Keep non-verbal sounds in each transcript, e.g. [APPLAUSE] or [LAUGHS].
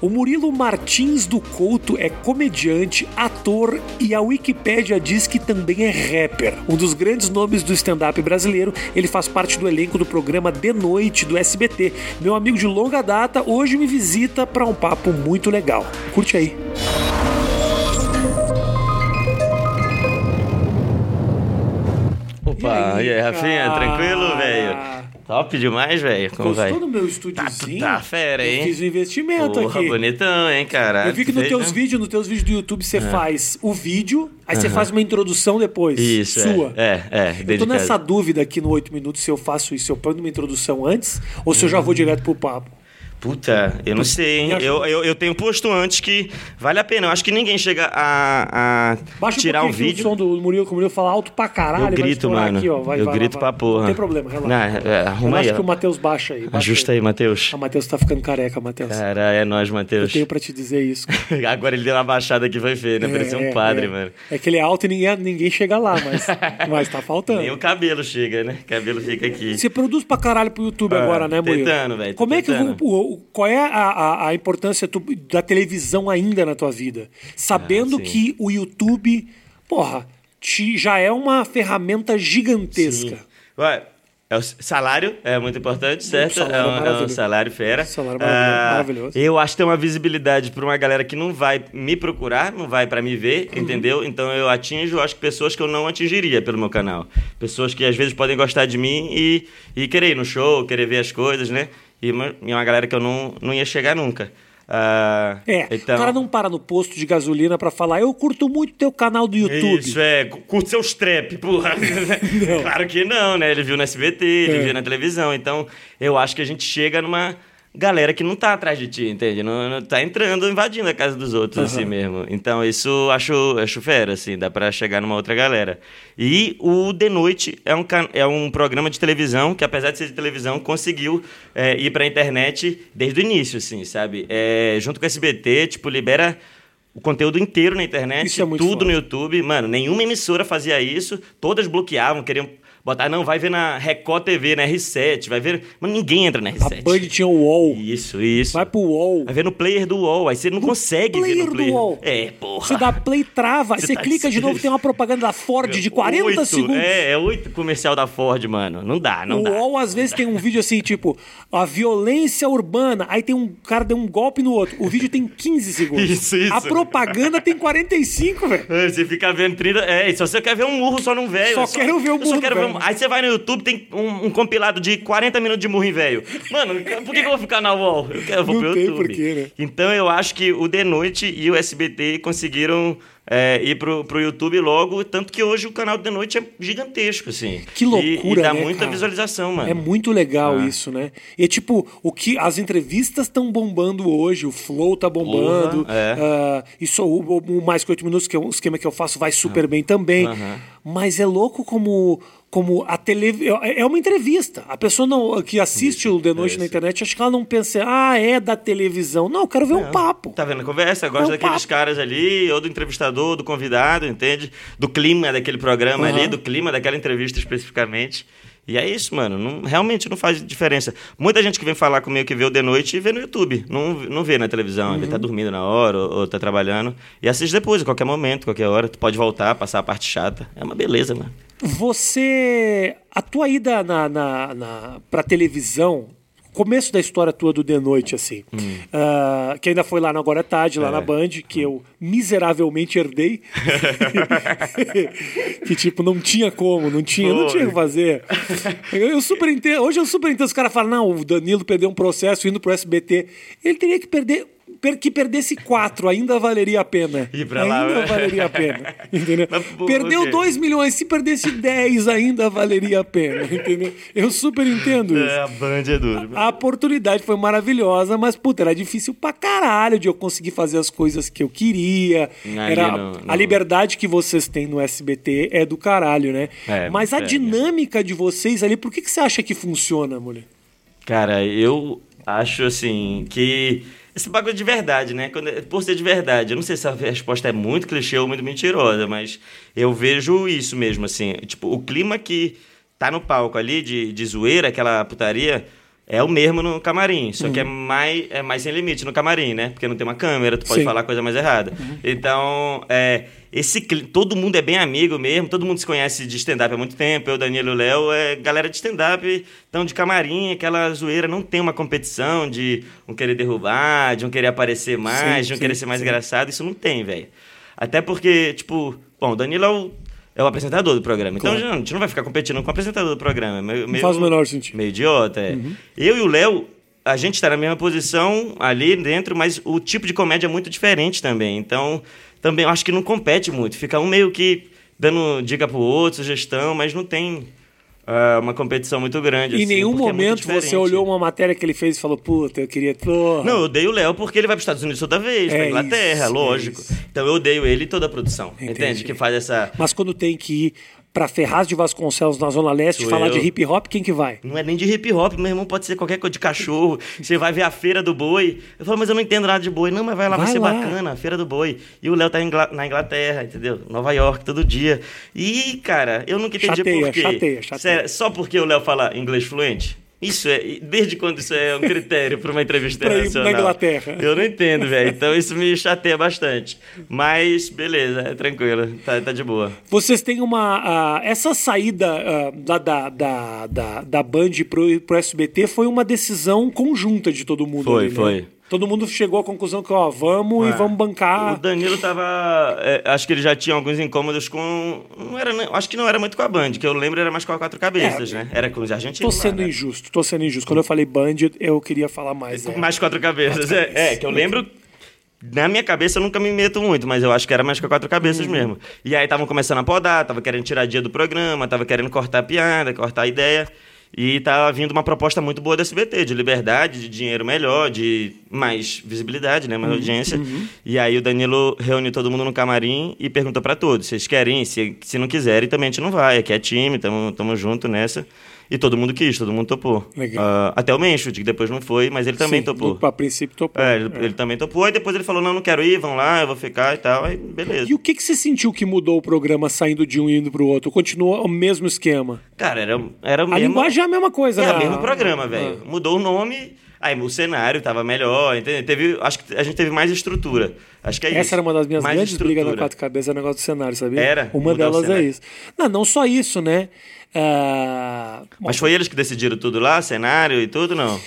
O Murilo Martins do Couto é comediante, ator e a Wikipédia diz que também é rapper. Um dos grandes nomes do stand-up brasileiro, ele faz parte do elenco do programa De Noite do SBT. Meu amigo de longa data hoje me visita para um papo muito legal. Curte aí. Opa, e aí, Rafinha, cara? tranquilo, velho? Top demais, velho. Como Gostou vai? do meu Tá, estúdiozinho? tá fera, Eu hein? fiz um investimento Porra, aqui. bonitão, hein, cara? Eu vi que nos teus né? vídeos, nos teus vídeos do YouTube, você faz o vídeo, aí você faz uma introdução depois. Isso, Sua. é. É, é. Eu tô dedicado. nessa dúvida aqui no 8 minutos se eu faço isso, se eu ponho uma introdução antes ou se eu já vou direto pro papo. Puta, eu não sei, hein? Eu, eu, eu tenho posto antes que vale a pena. Eu acho que ninguém chega a, a Baixa tirar um aqui vídeo. o som do Murilo, que o Murilo fala alto pra caralho. Eu vai grito, mano. Aqui, ó. Vai, eu vai lá, grito vai. pra porra. Não tem problema, relaxa. Não, é, arruma Relaxa aí. que o. Matheus baixa aí. baixa Ajusta aí, Matheus. A Matheus tá ficando careca, Matheus. Cara, é nóis, Eu Matheus. tenho pra te dizer isso. [LAUGHS] Agora ele deu uma baixada que foi feio, né? Parecia um padre, é. mano. É que ele é alto e ninguém, ninguém chega lá, mas, [LAUGHS] mas tá faltando. Nem o cabelo chega, né? O cabelo fica aqui. Você produz pra caralho pro YouTube Ah, agora, né, Murilo? tentando, velho, Como é que o, o- qual é a, a, a importância tu- da televisão ainda na tua vida? Sabendo Ah, sim. que o YouTube, porra, te- já é uma ferramenta gigantesca. Ué, é o salário é muito importante, certo? salário é, um, é um salário fera. Salário maravilhoso, Ah, maravilhoso. Eu acho que tem uma visibilidade para uma galera que não vai me procurar, não vai para me ver, Uhum. entendeu? Então eu atinjo, acho que pessoas que eu não atingiria pelo meu canal. Pessoas que às vezes podem gostar de mim e, e querer ir no show, querer ver as coisas, né? E uma, e uma galera que eu não, não ia chegar nunca. Ah, É, então... o cara não para no posto de gasolina pra falar, eu curto muito teu canal do YouTube. Isso, é. Curte seus trap, porra. [LAUGHS] claro que não, né? Ele viu no SBT, ele É. viu na televisão. Então, eu acho que a gente chega numa galera que não tá atrás de ti, entende? Não, não tá entrando, invadindo a casa dos outros, assim mesmo. Então, isso acho, acho fera, assim. Dá pra chegar numa outra galera. E o De Noite é um, é um programa de televisão que, apesar de ser de televisão, conseguiu é, ir pra internet desde o início, assim, sabe? É, junto com o SBT, tipo, libera... O conteúdo inteiro na internet, é tudo foda. no YouTube. Mano, nenhuma emissora fazia isso. Todas bloqueavam, queriam botar, não, vai ver na Record TV, na R7, vai ver. Mas ninguém entra na A R7. Band tinha o UOL. Isso, isso. Vai pro UOL. Vai ver no player do UOL. Aí você não consegue ver player no do player. UOL. É, porra. Você dá play, trava, Você você tá clica de novo, tem uma propaganda da Ford de 40 Oito, segundos. É, é oito comercial da Ford, mano. Não dá, não o dá. UOL às vezes tem um vídeo assim, tipo, a violência urbana, aí tem um cara deu um golpe no outro. O vídeo tem 15 segundos. [LAUGHS] Isso, isso. A propaganda tem 45, velho. É, Você fica vendo 30. É, se você quer ver um murro só num velho. Só eu quero ver o eu só murro quero do ver um- velho. Aí você vai no YouTube, tem um, um compilado de 40 minutos de murro em velho. Mano, por que, que eu vou ficar na UOL? Eu, quero, eu vou Não pro YouTube. porquê, né? Então eu acho que o The Noite e o SBT conseguiram é, ir pro, pro YouTube logo, tanto que hoje o canal The Noite é gigantesco, assim. Que E- loucura, E, dá né, muita cara? visualização, mano. É muito legal Ah. isso, né? E tipo, o que as entrevistas estão bombando hoje, o Flow tá bombando. Porra, é. ah, isso, o, o Mais Que Oito Minutos, que é um esquema que eu faço, vai super bem também. Mas é louco como, como a televisão. É é uma entrevista. A pessoa não, que assiste o The Noite na internet, acho que ela não pensa, ah, é da televisão. Não, eu quero ver um papo. Tá vendo a conversa? É Gosta um daqueles papo. caras ali, ou do entrevistador, do convidado, entende? Do clima daquele programa Aham. ali, do clima daquela entrevista especificamente. E é isso, mano. Não- realmente não faz diferença. Muita gente que vem falar comigo que vê o de noite vê no YouTube. Não, não vê na televisão. Ele tá Uhum. dormindo na hora ou, ou tá trabalhando. E assiste depois, a qualquer momento, qualquer hora. Tu pode voltar, passar a parte chata. É uma beleza, mano. Você. A tua ida na, na, na, pra televisão, começo da história tua do The Noite, assim, ah, que ainda foi lá no Agora é Tarde, lá É. na Band, que eu miseravelmente herdei. [LAUGHS] que, tipo, não tinha como, não tinha, não tinha o que fazer. Eu, eu super entendo, hoje eu super entendo os caras falam, não, o Danilo perdeu um processo indo pro SBT. Ele teria que perder. Per- Que perdesse quatro, ainda valeria a pena. Ir pra lá, ainda né? valeria a pena. [LAUGHS] Entendeu? Mas, Perdeu ok. 2 milhões, se perdesse 10 ainda valeria a pena, entendeu? Eu super entendo isso. a Band é duro. A oportunidade foi maravilhosa, mas, puta, era difícil pra caralho de eu conseguir fazer as coisas que eu queria. Era, no- no- A liberdade que vocês têm no SBT é do caralho, né? É, mas a é, dinâmica de vocês ali, por que, que você acha que funciona, mulher? Cara, eu acho assim que esse bagulho de verdade, né? Quando, por ser de verdade, eu não sei se a resposta é muito clichê ou muito mentirosa, mas eu vejo isso mesmo, assim. Tipo, o clima que tá no palco ali de, de zoeira, aquela putaria, é o mesmo no camarim, só Uhum. que é mais, é mais sem limite no camarim, né? Porque não tem uma câmera, tu pode Sim. falar coisa mais errada. Então, é, esse todo mundo é bem amigo mesmo, todo mundo se conhece de stand-up há muito tempo. Eu, Danilo e o Léo, é galera de stand-up, então de camarim, aquela zoeira, não tem uma competição de um querer derrubar, de um querer aparecer mais, Sim, de um sim, querer ser mais sim. engraçado, isso não tem, velho. Até porque, tipo, bom, o Danilo é o, é o apresentador do programa, então Claro. a gente não vai ficar competindo com o apresentador do programa. Meio, meio- faz o menor sentido. Meio idiota, é. Eu e o Léo, a gente está na mesma posição ali dentro, mas o tipo de comédia é muito diferente também. Então, também acho que não compete muito. Fica um meio que dando dica pro outro, sugestão, mas não tem ah, uma competição muito grande. Em assim, nenhum é momento você diferente. olhou uma matéria que ele fez e falou, puta, eu queria. Porra. Não, eu odeio o Léo porque ele vai para os Estados Unidos toda vez, É pra Inglaterra, isso, lógico. é então eu odeio ele e toda a produção. Entendi. Entende? Que faz essa. Mas quando tem que ir pra Ferraz de Vasconcelos, na Zona Leste, Sou falar eu. de hip hop, quem que vai? Não é nem de hip hop, meu irmão, pode ser qualquer coisa de cachorro. Você vai ver a feira do boi. Eu falo, mas eu não entendo nada de boi. Não, mas vai lá, vai, Vai ser lá. bacana, a feira do boi. E o Léo tá em Ingla- na Inglaterra, entendeu? Nova York, todo dia. E, cara, eu nunca entendi Chateia, por quê. chateia, chateia. Sério, Só porque o Léo fala inglês fluente? Isso é. Desde quando isso é um critério para uma entrevista internacional? na Inglaterra. Eu não entendo, velho. Então isso me chateia bastante. Mas, beleza, é tranquilo. Tá, tá de boa. Vocês têm uma. ah, essa saída da, da, da, da, da Band pro, pro SBT foi uma decisão conjunta de todo mundo. Foi, ali, né? foi. Todo mundo chegou à conclusão que, ó, vamos e vamos O bancar. Danilo tava. é, acho que ele já tinha alguns incômodos com. Não era, acho que não era muito com a Band, que eu lembro era mais com a Quatro Cabeças, É, né? Era com os argentinos. Tô lá, sendo né? injusto, tô sendo injusto. Quando eu falei Band, eu queria falar mais. é. Mais Quatro Cabeças. É, é, que eu lembro. Na minha cabeça eu nunca me meto muito, mas eu acho que era mais com a quatro cabeças Uhum. mesmo. E aí estavam começando a podar, tava querendo tirar dia do programa, tava querendo cortar a piada, cortar a ideia. E tava vindo uma proposta muito boa da SBT, de liberdade, de dinheiro melhor, de mais visibilidade, né, Uhum. mais audiência. E aí o Danilo reuniu todo mundo no camarim e perguntou pra todos, vocês querem? Se, se não quiserem, também a gente não vai. Aqui é time, tamo, tamo junto nessa. E todo mundo quis, todo mundo topou. Legal. Ah, até o Mencho, que depois não foi, mas ele também Sim, topou. do- A princípio topou. É, ele, ele também topou, e depois ele falou, não, não quero ir, vão lá, eu vou ficar e tal, aí beleza. E o que, que você sentiu que mudou o programa saindo de um e indo pro outro? Continua o mesmo esquema? Cara, era, era o A mesmo... linguagem é a mesma coisa, É né? o mesmo programa, velho. Ah. Mudou o nome, aí o cenário tava melhor, entendeu? Teve, acho que a gente teve mais estrutura. Acho que é isso. Essa era uma das minhas mais grandes brigas na estrutura. Quatro Cabeças, é o negócio do cenário, sabia? Era? Uma delas é isso. Não, não só isso, né? Ah, Mas foi eles que decidiram tudo lá, cenário e tudo, não?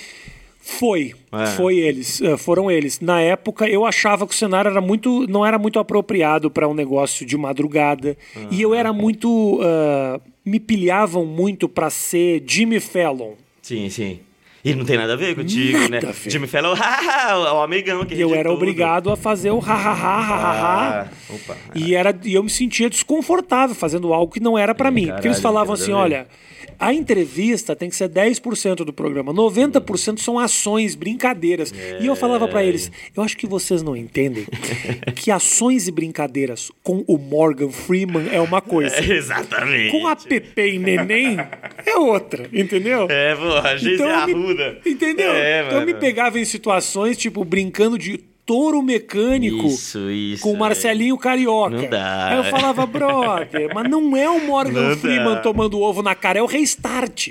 Foi, É. foi eles, eh, foram eles. Na época eu achava que o cenário era muito, não era muito apropriado para um negócio de madrugada e eu era muito, ah, me pilhavam muito para ser Jimmy Fallon. Sim, sim. E não tem nada a ver contigo, Nada né? ver. Jimmy Fallon, [LAUGHS] o amigão que E eu era tudo. obrigado a fazer o ha ha ha ha ha ha. Ah, opa. E, era, e eu me sentia desconfortável fazendo algo que não era pra mim. Porque eles caralho, falavam assim: nada a ver. A entrevista tem que ser 10% do programa, 90% são ações, brincadeiras. E eu falava pra eles: eu acho que vocês não entendem [LAUGHS] que ações e brincadeiras com o Morgan Freeman é uma coisa. É, exatamente. Com a Pepe e Neném é outra, entendeu? É, porra, a gente é eu me- arruda. Entendeu? É, então eu me pegava em situações, tipo, brincando de touro mecânico Isso, isso. com o Marcelinho Carioca. Não dá. Aí eu falava, brother, mas não é o Morgan Não Freeman dá. tomando ovo na cara, é o restart.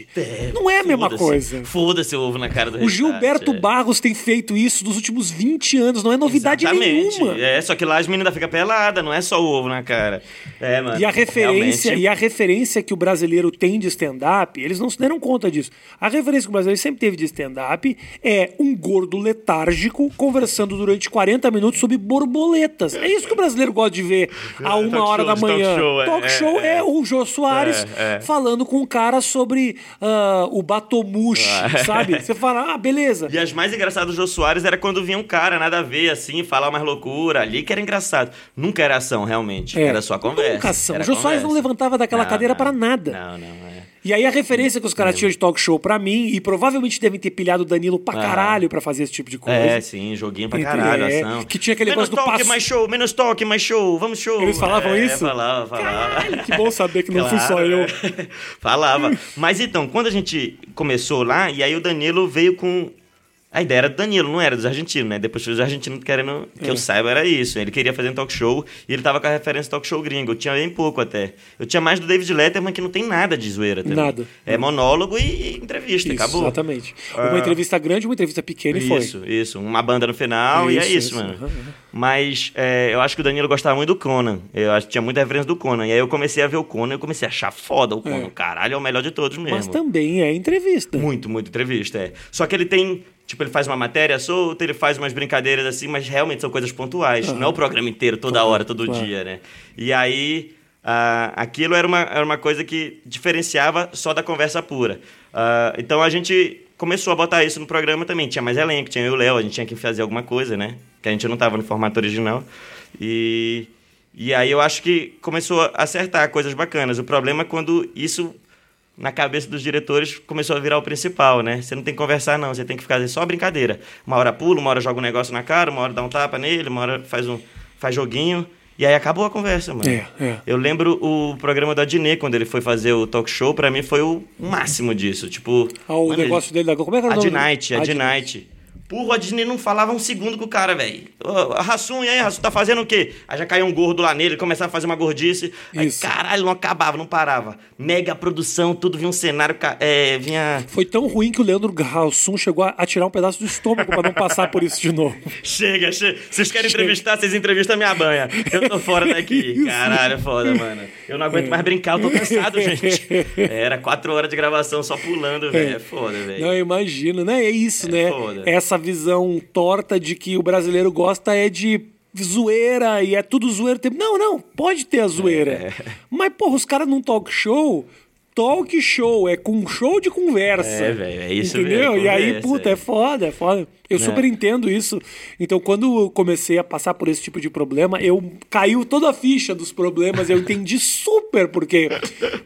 não é a mesma coisa. Foda-se o ovo na cara do O restart, Gilberto é. Barros tem feito isso nos últimos 20 anos, não é novidade Exatamente. nenhuma. É, só que lá as meninas ficam peladas, não é só o ovo na cara. É, mano. E a referência, realmente- e a referência que o brasileiro tem de stand-up, eles não se deram conta disso. A referência que o brasileiro sempre teve de stand-up é um gordo letárgico conversando durante 40 minutos sobre borboletas. É isso que o brasileiro gosta de ver a uma Talk hora show, da manhã. talk show, é, Talk é, show é, é. o Jô Soares É, é. falando com um cara sobre ah, o Batomush, [LAUGHS] sabe? Você fala, ah, beleza. E as mais engraçadas do Jô Soares era quando vinha um cara, nada a ver, assim, falar mais loucura ali, que era engraçado. Nunca era ação, realmente. É, Era só conversa. nunca ação. Era O Jô Soares não levantava daquela Não, cadeira não. pra nada. Não, não, é. E aí a referência que os caras tinham de talk show pra mim, e provavelmente devem ter pilhado o Danilo pra Ah. caralho pra fazer esse tipo de coisa. É, sim, joguinho pra caralho, é, ação. que tinha aquele menos negócio do toque, passo- mais show, menos toque, mais show, vamos show. Eles falavam é, isso? Falava, falava. Caralho, que bom saber que não fui só Claro, eu. é. [LAUGHS] Falava. Mas então, quando a gente começou lá, e aí o Danilo veio com, A ideia era do Danilo, não era dos argentinos, né? Depois os argentinos querendo que É. eu saiba era isso. Ele queria fazer um talk show e ele tava com a referência talk show gringo. Eu tinha bem pouco até. Eu tinha mais do David Letterman, que não tem nada de zoeira também. Nada. É monólogo e, e entrevista, Isso, acabou. exatamente. Ah. Uma entrevista grande, uma entrevista pequena e foi. Isso, isso. Uma banda no final e é Isso, isso, isso. mano. Aham, aham. Mas é, eu acho que o Danilo gostava muito do Conan. Eu acho que tinha muita referência do Conan. E aí eu comecei a ver o Conan e eu comecei a achar foda o Conan. É. Caralho, é o melhor de todos mesmo. Mas também é entrevista. Muito, muito entrevista, é. Só que ele tem. Tipo, ele faz uma matéria solta, ele faz umas brincadeiras assim, mas realmente são coisas pontuais. Não é o programa inteiro, toda Claro, hora, todo claro. dia, né? E aí. ah, aquilo era uma, era uma coisa que diferenciava só da conversa pura. Ah, então a gente começou a botar isso no programa também. Tinha mais elenco, tinha eu e o Léo, a gente tinha que fazer alguma coisa, né? Que a gente não tava no formato original. E, e aí eu acho que começou a acertar coisas bacanas. O problema é quando isso na cabeça dos diretores começou a virar o principal, né? Você não tem que conversar, não. Você tem que ficar só brincadeira. Uma hora pula, uma hora joga um negócio na cara, uma hora dá um tapa nele, uma hora faz um faz joguinho. E aí acabou a conversa, mano. É, é. Eu lembro o programa do Adnet, quando ele foi fazer o talk show, pra mim foi o máximo disso. Tipo. Ah, o mano, negócio dele da Como é que era o a nome? de Night, Porra, a Disney não falava um segundo com o cara, velho. Ô, Rassum, e aí, Rassum, tá fazendo o quê? Aí já caiu um gordo lá nele, começava a fazer uma gordice. Aí, Isso. caralho, não acabava, não parava. Mega produção, tudo vinha um cenário, é, vinha... Foi tão ruim que o Leandro Hassum chegou a, tirar um pedaço do estômago pra não passar por isso de novo. [LAUGHS] Chega, chega. Vocês querem Chega. entrevistar, vocês entrevistam a minha banha. Eu tô fora daqui. [LAUGHS] Caralho, é foda, mano. Eu não aguento mais brincar, eu tô cansado, [LAUGHS] gente. Era quatro horas de gravação só pulando, velho. É foda, Não, velho. eu imagino, né? É isso, né? foda. Essa visão torta de que o brasileiro gosta é de zoeira e é tudo zoeira. Não, não, pode ter a zoeira. É. Mas, porra, os caras num talk show. Talk show, é com show de conversa. É, velho, é isso Entendeu? mesmo, E aí, puta, é. é foda, é foda. Eu super entendo isso. Então, quando eu comecei a passar por esse tipo de problema, eu caiu toda a ficha dos problemas, eu entendi super, porque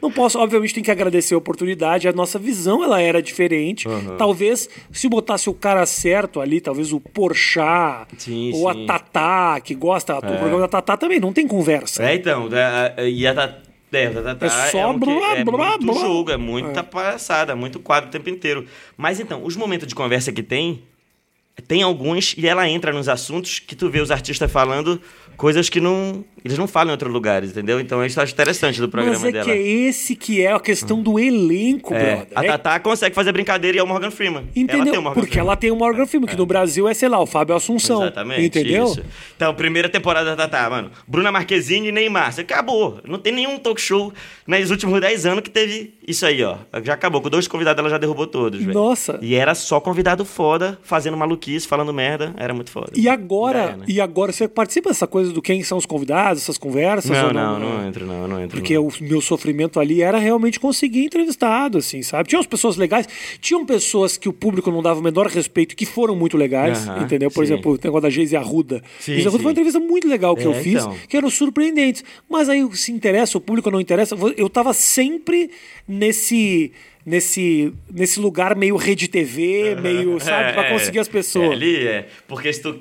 não posso, obviamente, tem que agradecer a oportunidade, a nossa visão ela era diferente. Talvez se botasse o cara certo ali, talvez o Porchat Sim, ou sim. a Tatá, que gosta, o programa da Tatá também não tem conversa. É, então, é, é, e a da- é, a Tatá É só um que- blá, é blá, muito blá. jogo, é muita palhaçada, muito quadro o tempo inteiro. Mas então, os momentos de conversa que tem, tem alguns e ela entra nos assuntos que tu vê os artistas falando coisas que não eles não falam em outros lugares, entendeu? Então isso eu acho interessante do programa Mas é dela. que é esse que é a questão do elenco, É, brother. a É Tatá consegue fazer brincadeira e é o Morgan Freeman. Entendeu? Ela Morgan Porque Freeman. ela tem o Morgan Freeman, que no Brasil é, sei lá, o Fábio Assunção. Exatamente. Entendeu? Isso. Então, primeira temporada da Tatá, mano. Bruna Marquezine e Neymar. Você acabou. Não tem nenhum talk show nos últimos 10 anos que teve isso aí, ó. Já acabou. Com dois convidados, ela já derrubou todos, velho. Nossa. E era só convidado foda, fazendo maluquice, falando merda. Era muito foda. E agora, é, né? e agora você participa dessa coisa do quem são os convidados, essas conversas? Não, ou não, não entro, não, não entro. Porque não. o meu sofrimento ali era realmente conseguir entrevistado, assim, sabe? Tinha umas pessoas legais, tinham pessoas que o público não dava o menor respeito, que foram muito legais, Aham, entendeu? Por sim. exemplo, o negócio da Geise Arruda. Sim, Geise Arruda sim. foi uma entrevista muito legal que É, eu fiz, então. que eram surpreendentes. Mas aí, se interessa, o público não interessa, eu tava sempre nesse... Nesse, nesse lugar meio rede TV, meio, sabe, pra [LAUGHS] É, conseguir as pessoas. É, ali é. Porque se tu.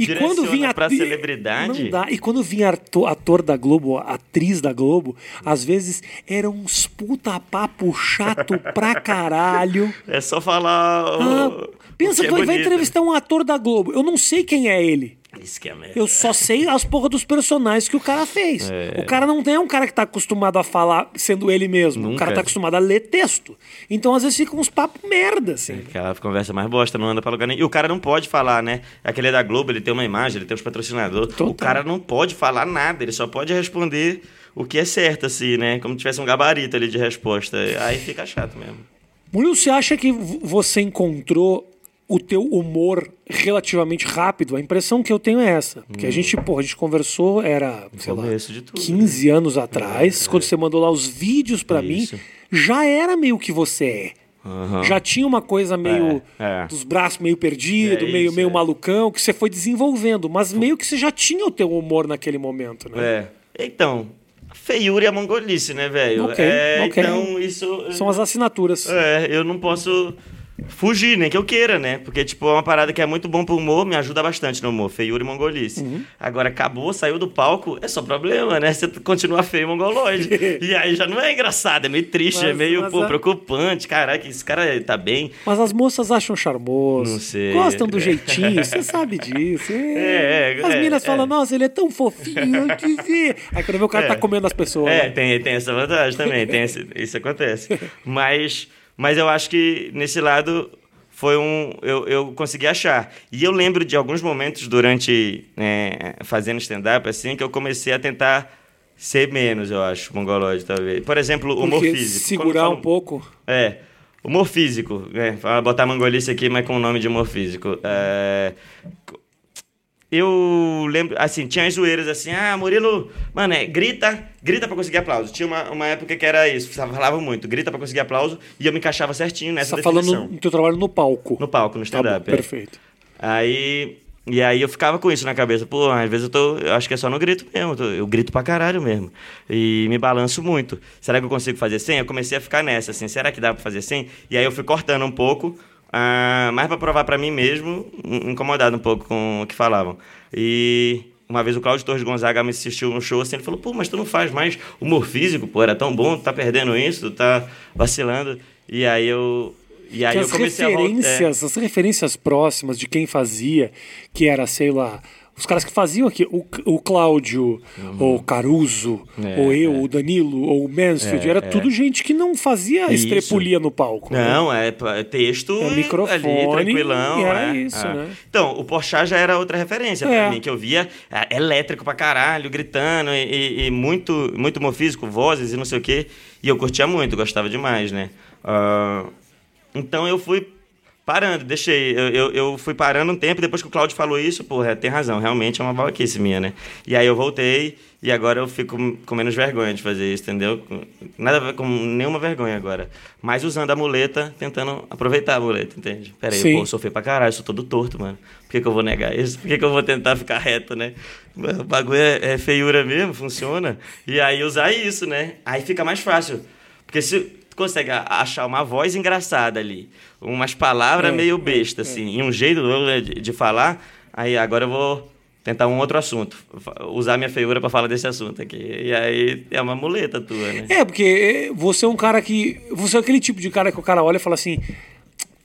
E quando vinha pra celebridade. Não dá. E quando vinha ator, ator da Globo, atriz da Globo, às vezes eram uns puta papo chato pra [LAUGHS] caralho. É só falar. Ah, pensa que é vai, entrevistar um ator da Globo. Eu não sei quem é ele. Isso que é merda. Eu só sei as porra dos personagens que o cara fez. É. O cara não é um cara que tá acostumado a falar sendo ele mesmo. O Nunca. cara tá acostumado a ler texto. Então, às vezes, fica uns papos merda, assim. Aquela conversa mais bosta, não anda pra lugar nenhum. E o cara não pode falar, né? Aquele é da Globo, ele tem uma imagem, ele tem os patrocinadores. Total. O cara não pode falar nada, ele só pode responder o que é certo, assim, né? Como se tivesse um gabarito ali de resposta. Aí fica chato mesmo. Murilo, você acha que você encontrou o teu humor relativamente rápido? A impressão que eu tenho é essa. Porque a gente, porra, a gente conversou, era, sei lá, Hum. tudo, 15 anos atrás, quando você mandou lá os vídeos pra mim, já era meio que você é. Aham. Já tinha uma coisa meio É, é. dos braços meio perdido, É meio, isso, meio é. malucão, que você foi desenvolvendo, mas meio que você já tinha o teu humor naquele momento, né? É. Então, a feiura e a mongolice, né, velho? Ok, é, ok. Então, isso. São as assinaturas. É, eu não posso fugir, nem que eu queira, né? Porque, tipo, é uma parada que é muito bom pro humor, me ajuda bastante no humor. Feiura e mongolice. Uhum. Agora, acabou, saiu do palco, é só problema, né? Você continua feio e mongoloide. [LAUGHS] e aí já não é engraçado, é meio triste, Mas- é meio, pô, a- preocupante. Caraca, esse cara tá bem. Mas as moças acham charmoso. Não sei. Gostam do jeitinho, você [LAUGHS] sabe disso. É, é, As é, minas é. falam, nossa, ele é tão fofinho, eu te vi. Aí quando vê o cara É. tá comendo as pessoas. É, né? tem, tem essa vantagem também, tem esse- isso acontece. [LAUGHS] Mas, mas eu acho que nesse lado foi um. Eu, eu consegui achar. E eu lembro de alguns momentos durante é, fazendo stand-up, assim, que eu comecei a tentar ser menos, eu acho, mongoloide, talvez. Por exemplo, humor Porque físico. segurar Quando um pouco. É. Humor físico. É, Vou botar mongolice aqui, mas com o nome de humor físico. É, eu lembro, assim, tinha as zoeiras assim, ah, Murilo, mano, é, grita, grita pra conseguir aplauso. Tinha uma, uma época que era isso, falava muito, grita pra conseguir aplauso, e eu me encaixava certinho nessa Você tá definição. falando no teu trabalho no palco. No palco, no Tá stand-up. é. perfeito. Aí, e aí eu ficava com isso na cabeça. Pô, às vezes eu tô. Eu acho que é só no grito mesmo. Eu, tô- eu grito pra caralho mesmo. E me balanço muito. Será que eu consigo fazer sem? Eu comecei a ficar nessa, assim. Será que dá pra fazer sem? E aí eu fui cortando um pouco. Ah, mais pra provar pra mim mesmo, in- incomodado um pouco com o que falavam. E. Uma vez o Cláudio Torres Gonzaga me assistiu num show assim, ele falou, pô, mas tu não faz mais humor físico, pô, era tão bom, tu tá perdendo isso, tu tá vacilando. E aí eu. E aí Que eu comecei a voltar. é. referências, as referências próximas de quem fazia, que era, sei lá, os caras que faziam aqui, o, o Cláudio, ou o Caruso, Uhum. É, ou eu, o Danilo, ou o Mansfield, É, era é. tudo gente que não fazia Isso. estrepulia no palco. né? Não, é pa- texto É microfone, ali, tranquilão. e era é, isso, é. né? Então, o Porchat já era outra referência É. pra mim, que eu via é, elétrico pra caralho, gritando, e, e- e muito, muito humor físico, vozes e não sei o quê. E eu curtia muito, gostava demais, né? Ah, então eu fui parando, deixei. Eu, eu, eu fui parando um tempo, depois que o Claudio falou isso, porra, tem razão, realmente é uma babaquice minha, né? E aí eu voltei, e agora eu fico com menos vergonha de fazer isso, entendeu? Nada com nenhuma vergonha agora. Mas usando a muleta, tentando aproveitar a muleta, entende? Pera aí, Sim. pô, eu sou feio pra caralho, sou todo torto, mano. Por que, que eu vou negar isso? Por que, que eu vou tentar ficar reto, né? O bagulho é, é feiura mesmo, funciona. E aí usar isso, né? Aí fica mais fácil. Porque se consegue achar uma voz engraçada ali, umas palavras É, meio é, besta, assim, e um jeito de, de falar, aí agora eu vou tentar um outro assunto. Usar minha feiura pra falar desse assunto aqui. E aí é uma muleta tua, né? É, porque você é um cara que. Você é aquele tipo de cara que o cara olha e fala assim.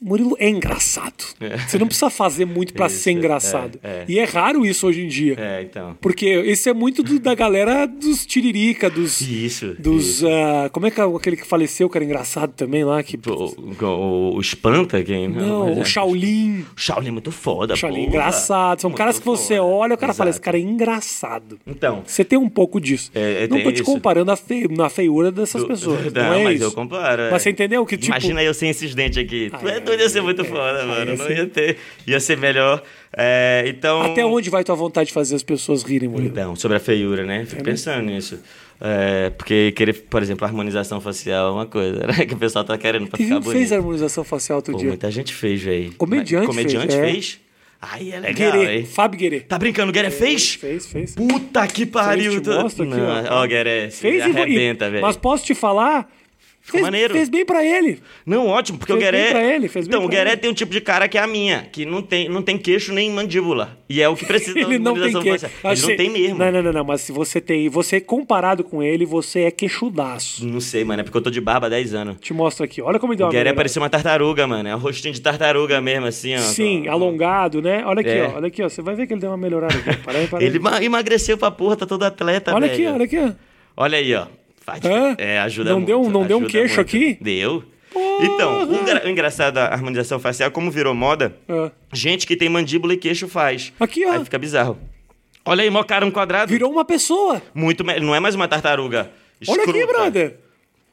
Murilo é engraçado. É. Você não precisa fazer muito pra Isso, ser engraçado. é, é. E é raro isso hoje em dia. É, então. Porque esse é muito do- da galera dos tiririca, dos. Isso. Dos. isso. ah, como é que é aquele que faleceu, que era engraçado também lá? Que, O, o, o Espanta, quem? não, mas o é. Shaolin. O Shaolin é muito foda, O Shaolin é engraçado. São Muito caras que você foda. olha e o cara fala: esse Exato. cara é engraçado. Então. Você tem um pouco disso. É, não tô te isso. comparando a fe... na feiura dessas Do- pessoas. [LAUGHS] Não, Não, mas isso. eu comparo. Mas você entendeu que, tipo- Imagina eu sem esses dentes aqui. tu Ai, é doido, ia ser ai, muito é, foda, ai, mano. ia Não ia ter. Ia ser melhor. É, então. Até onde vai tua vontade de fazer as pessoas rirem, Murilo? Então, sobre a feiura, né? Fico pensando nisso. É, porque querer, por exemplo, harmonização facial é uma coisa, né? [LAUGHS] Que o pessoal tá querendo pra Teve ficar bonito. fez harmonização facial outro Pô, dia. muita gente fez, velho. Comediante Comediante fez, é. fez? Aí é legal, Guerê? Fábio Guerê. Tá brincando, Gueré fez? Fez, fez. Puta que pariu! Fez, te mostro aqui, Não, ó. ó, Gueré, Fez e- arrebenta, velho. Mas posso te falar? Ficou Fez, maneiro. fez bem pra ele. Não, ótimo, porque Fez o Gueré. bem pra ele, fez bem então, o pra Gueré ele. tem um tipo de cara que é a minha, que não tem, não tem queixo nem mandíbula. E é o que precisa [LAUGHS] Ele não tem harmonização que. facial. Ele não tem mesmo. Não, não, não, não. Mas se você tem. Você comparado com ele, você é queixudaço. Não sei, mano, é porque eu tô de barba há 10 anos. Te mostro aqui. Olha como ele deu O uma Gueré parecia uma tartaruga, mano. É um rostinho de tartaruga mesmo, assim, ó. Sim, alongado, né? Olha aqui, É. ó. Olha aqui, ó. Você vai ver que ele deu uma melhorada aqui. Para aí, para aí. Ele ma- emagreceu pra porra, tá todo atleta, Olha velho. aqui, olha aqui. Olha aí, ó. Faz, é, ajuda Não muito. deu não deu um queixo muito. aqui? Deu. Porra! Então, o, engra- o engraçado da harmonização facial, como virou moda, Ah. gente que tem mandíbula e queixo faz. Aqui, ó. Aí fica bizarro. Olha aí, mó cara um quadrado. Virou uma pessoa. Muito Não é mais uma tartaruga. Olha aqui, brother.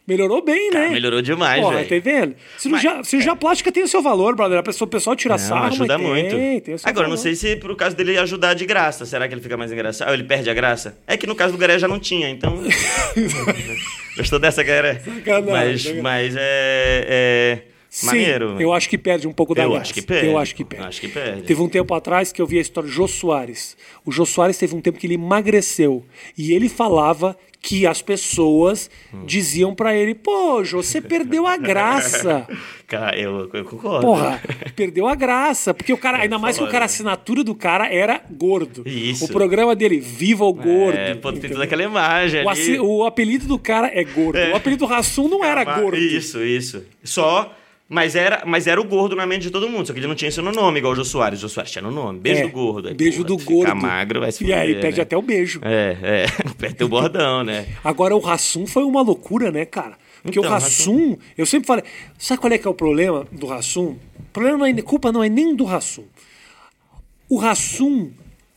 Melhorou bem, né? melhorou demais, velho. tá vendo? Cirurgia, cirurgia plástica tem o seu valor, brother. A pessoa, o pessoal tira Não, sarro, ajuda mas muito. tem, tem Agora, não valor. sei se pro caso dele ajudar de graça. Será que ele fica mais engraçado? Ou ele perde a graça? É que no caso do Garé já não tinha, então. [LAUGHS] Gostou dessa, Garé? Sacanagem, Mas, sacanagem. mas é, é- Sim, maneiro. eu acho que perde um pouco da Eu graça. acho que perde. Eu acho que perde. Acho que perde. Teve um tempo atrás que eu vi a história do Jô Soares. O Jô Soares teve um tempo que ele emagreceu. E ele falava que as pessoas Hum. diziam pra ele: pô, Jô, você perdeu a graça. [LAUGHS] Cara, eu, eu concordo. Porra, perdeu a graça. Porque o cara, ainda mais que o cara, a assinatura do cara era gordo. Isso. O programa dele, Viva o Gordo. É, pô, tem toda aquela imagem o, assi- o apelido do cara é gordo. O apelido do Rassum não era Mas- gordo. Isso, isso. Só. Mas era, mas era o gordo na mente de todo mundo, só que ele não tinha isso no nome, igual o Jô Soares. O Jô Soares tinha no nome. Beijo É, do gordo. Aí, beijo porra, do gordo. Ficar magro vai se E aí, fuder, pede né? até o beijo. É, é. [LAUGHS] Perde o bordão, né? Agora, o Rassum foi uma loucura, né, cara? Porque Então, o Rassum, eu sempre falei. Sabe qual é que é o problema do Rassum? O problema não é, culpa não é nem do Rassum. O Rassum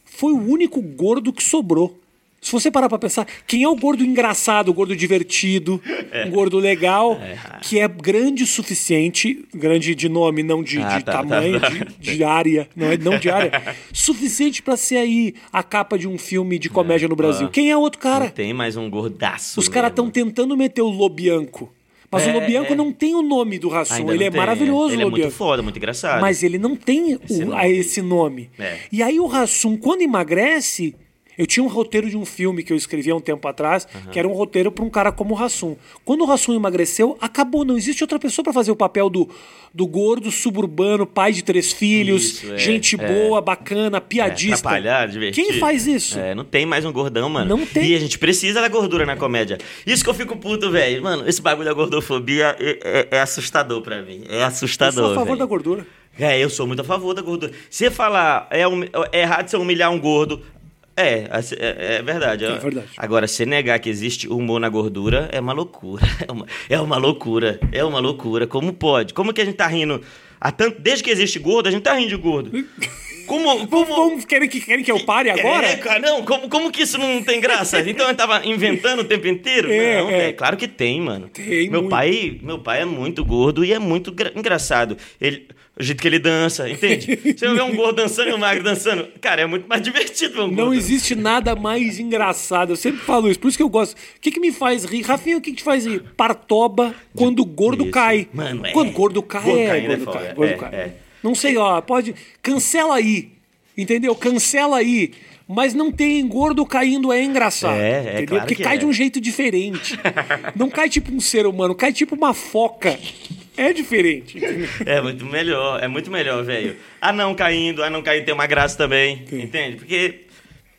foi o único gordo que sobrou. Se você parar pra pensar, quem é o gordo engraçado, o gordo divertido, É. um gordo legal, que é grande o suficiente, grande de nome, não de, Ah, de tá, tá, tamanho, tá. De, de área, não, é, não de área, [LAUGHS] suficiente pra ser aí a capa de um filme de comédia no Brasil. Quem é o outro cara? Tem mais um gordaço. Os caras estão tentando meter o Lobianco. Mas É, o Lobianco é. não tem o nome do Rassum. Ele é tem. maravilhoso, Ele o é muito foda, muito engraçado. Mas ele não tem Esse o- nome. a esse nome. É. E aí o Rassum, quando emagrece. Eu tinha um roteiro de um filme que eu escrevi há um tempo atrás, que era um roteiro para um cara como o Rassum. Quando o Rassum emagreceu, acabou. Não existe outra pessoa para fazer o papel do, do gordo suburbano, pai de três filhos, Isso, é, gente é. boa, bacana, É, piadista. atrapalhar, divertir. Quem faz isso? É, não tem mais um gordão, mano. Não tem. E a gente precisa da gordura na comédia. Isso que eu fico puto, velho. Mano, esse bagulho da gordofobia é, é- é assustador pra mim. É Eu assustador. sou a favor velho. da gordura. É, eu sou muito a favor da gordura. Se falar é, humi- é errado você humilhar um gordo. É, é, é verdade. É verdade. Agora, se negar que existe humor na gordura é uma loucura. [LAUGHS] É uma, é uma loucura. É uma loucura. Como pode? Como que a gente tá rindo? Há tanto, desde que existe gordo, a gente tá rindo de gordo. [LAUGHS] Como, como, vamos- querem, que, querem que eu pare agora? é, cara, não, como, como que isso não tem graça? Então eu tava inventando o tempo inteiro? É, não, é. velho, claro que tem, mano. Tem meu muito. pai, meu pai é muito gordo e é muito gra- engraçado. Ele, o jeito que ele dança, entende? [LAUGHS] Você vê um gordo dançando e um magro dançando, cara, é muito mais divertido ver um. Não existe nada mais engraçado. Eu sempre falo isso. Por isso que eu gosto. O que, que me faz rir? Rafinha, o que, que te faz rir? Partoba quando o gordo Isso. cai. Mano, é. Quando o gordo cai, Gordo é, é gordo cai. Gordo É, cai. é. Não sei, ó. Pode. Cancela aí. Entendeu? Cancela aí. Mas não tem gordo caindo é engraçado. É, é entendeu? claro Porque que cai é. de um jeito diferente. não cai tipo um ser humano, cai tipo uma foca. É diferente. entendeu? É muito melhor, é muito melhor, velho. Ah, não caindo, ah, não caindo tem uma graça também, entende? Porque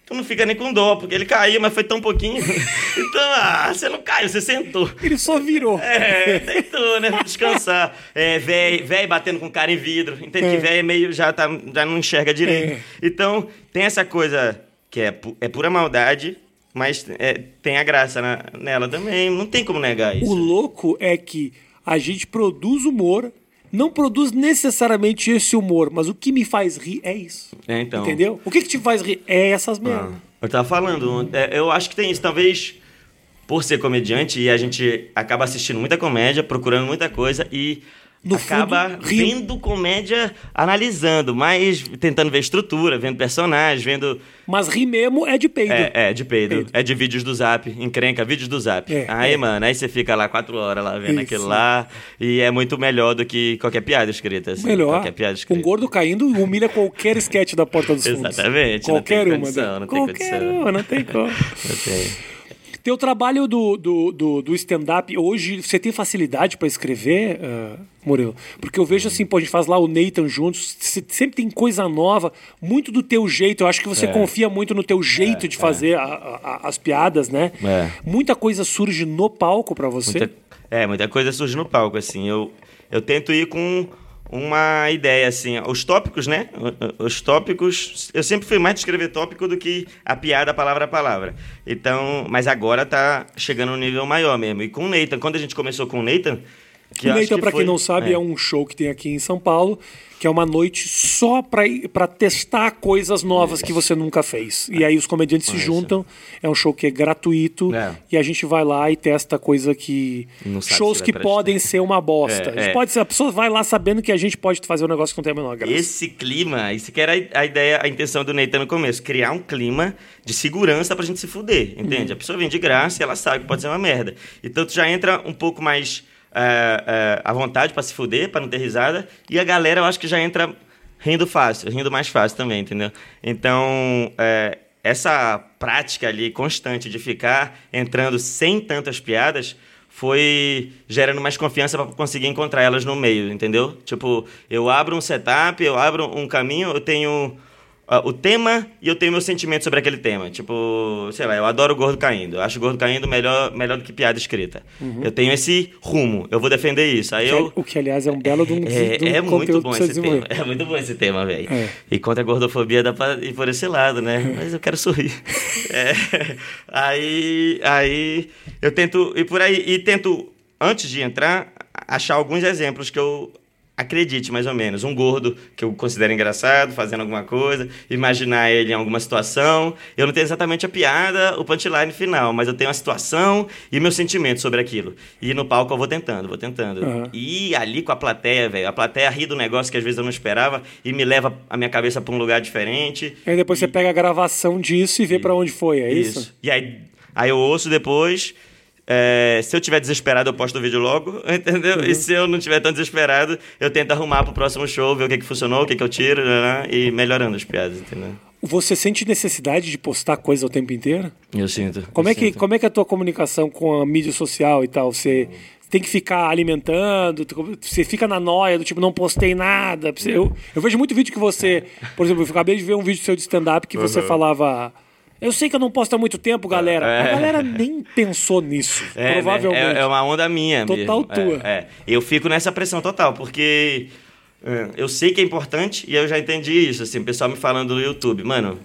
tu não fica nem com dó, porque ele caiu, mas foi tão pouquinho. [LAUGHS] então, ah, você não caiu, você sentou. Ele só virou. É, deitou, né? Descansar. É, velho batendo com cara em vidro. Entende? Que velho é meio, já, tá, já não enxerga direito. É. Então, tem essa coisa que é, pu- é pura maldade, mas é, tem a graça na- nela também. Não tem como negar isso. O louco é que a gente produz humor, não produz necessariamente esse humor, mas o que me faz rir é isso. É, então. Entendeu? O que, que te faz rir? É essas merdas. Eu tava falando, é, eu acho que tem isso. Talvez por ser comediante e a gente acaba assistindo muita comédia, procurando muita coisa e No acaba fundo, ri- vendo comédia analisando, mas tentando ver estrutura, vendo personagens, vendo. Mas rir mesmo é de peido. É, é, de peido. Peido. É de vídeos do zap, encrenca, vídeos do zap. É, aí, é. mano, aí você fica lá quatro horas lá vendo Isso. aquilo lá. E é muito melhor do que qualquer piada escrita. Assim, Melhor. Qualquer piada escrita. Um gordo caindo humilha qualquer sketch da Porta dos [LAUGHS] Fundos. Exatamente, não Qualquer tem uma. condição, não tem qualquer condição. uma, não tem como. [LAUGHS] Eu tenho. Teu trabalho do, do, do, do stand-up, hoje, você tem facilidade pra escrever, uh, Murilo? Porque eu vejo assim, pô, a gente faz lá o Nathan juntos, sempre tem coisa nova, muito do teu jeito. Eu acho que você É. confia muito no teu jeito de fazer a- a- a- as piadas, né? É. Muita coisa surge no palco pra você. Muita- é, muita coisa surge no palco, assim. Eu, eu tento ir com uma ideia, assim. Os tópicos, né? Os tópicos. Eu sempre fui mais de escrever tópico do que a piada palavra a palavra. Então, mas agora tá chegando um nível maior mesmo. E com o Nathan, quando a gente começou com o Nathan. Que O eu acho Nathan, que pra foi- quem não sabe, é. um show que tem aqui em São Paulo, que é uma noite só pra testar coisas novas que você nunca fez. E aí os comediantes se Isso. juntam, é um show que é gratuito, É. e a gente vai lá e testa coisa que. Shows se que podem ser uma bosta. [LAUGHS] É, A, é. pode ser, a pessoa vai lá sabendo que a gente pode fazer um negócio que não tem a menor graça. Esse clima, isso que era a ideia, a intenção do Nathan no começo, criar um clima de segurança pra gente se fuder, entende? A pessoa vem de graça e ela sabe que pode ser uma merda. Então tu já entra um pouco mais é, é, a vontade pra se fuder, pra não ter risada. E a galera, eu acho que já entra rindo fácil, rindo mais fácil também, entendeu? Então, é, essa prática ali constante de ficar entrando sem tantas piadas foi gerando mais confiança para conseguir encontrar elas no meio, entendeu? Tipo, eu abro um setup, eu abro um caminho, eu tenho o tema e eu tenho meu sentimento sobre aquele tema. Tipo, sei lá, eu adoro o Gordo Caindo. Eu acho o Gordo Caindo melhor, melhor do que piada escrita. Uhum. Eu tenho esse rumo, eu vou defender isso. Aí que, eu... O que, aliás, é um belo de um, é, de um é muito bom esse tema. É muito bom esse tema, velho. É. E contra a gordofobia dá pra ir por esse lado, né? Mas eu quero sorrir. é, aí, aí eu tento ir por aí e tento, antes de entrar, achar alguns exemplos que eu acredite, mais ou menos, um gordo que eu considero engraçado, fazendo alguma coisa, imaginar ele em alguma situação. Eu não tenho exatamente a piada, o punchline final, mas eu tenho a situação e meu sentimento sobre aquilo. E no palco eu vou tentando, vou tentando. Uhum. E ali com a plateia, velho, a plateia ri do negócio que às vezes eu não esperava e me leva a minha cabeça para um lugar diferente. E aí depois e... você pega a gravação disso e vê para onde foi, é isso? isso? E aí, aí eu ouço depois é, se eu tiver desesperado, eu posto o vídeo logo, [LAUGHS] entendeu? Uhum. E se eu não tiver tão desesperado, eu tento arrumar pro próximo show, ver o que, que funcionou, o que, que eu tiro, né? e melhorando as piadas, entendeu? Você sente necessidade de postar coisa o tempo inteiro? Eu sinto. Como, eu é, que, sinto. como é que é a tua comunicação com a mídia social e tal? Você tem que ficar alimentando, você fica na noia do tipo, não postei nada. Eu, eu vejo muito vídeo que você. Por exemplo, eu acabei de ver um vídeo seu de stand-up que você uhum. falava eu sei que eu não posto há muito tempo, galera. É. A galera nem pensou nisso. É, né? provavelmente. Né? É, é, uma onda minha total mesmo. tua. É, é, Eu fico nessa pressão total, porque é, eu sei que é importante e eu já entendi isso. Assim, o pessoal me falando no YouTube, mano.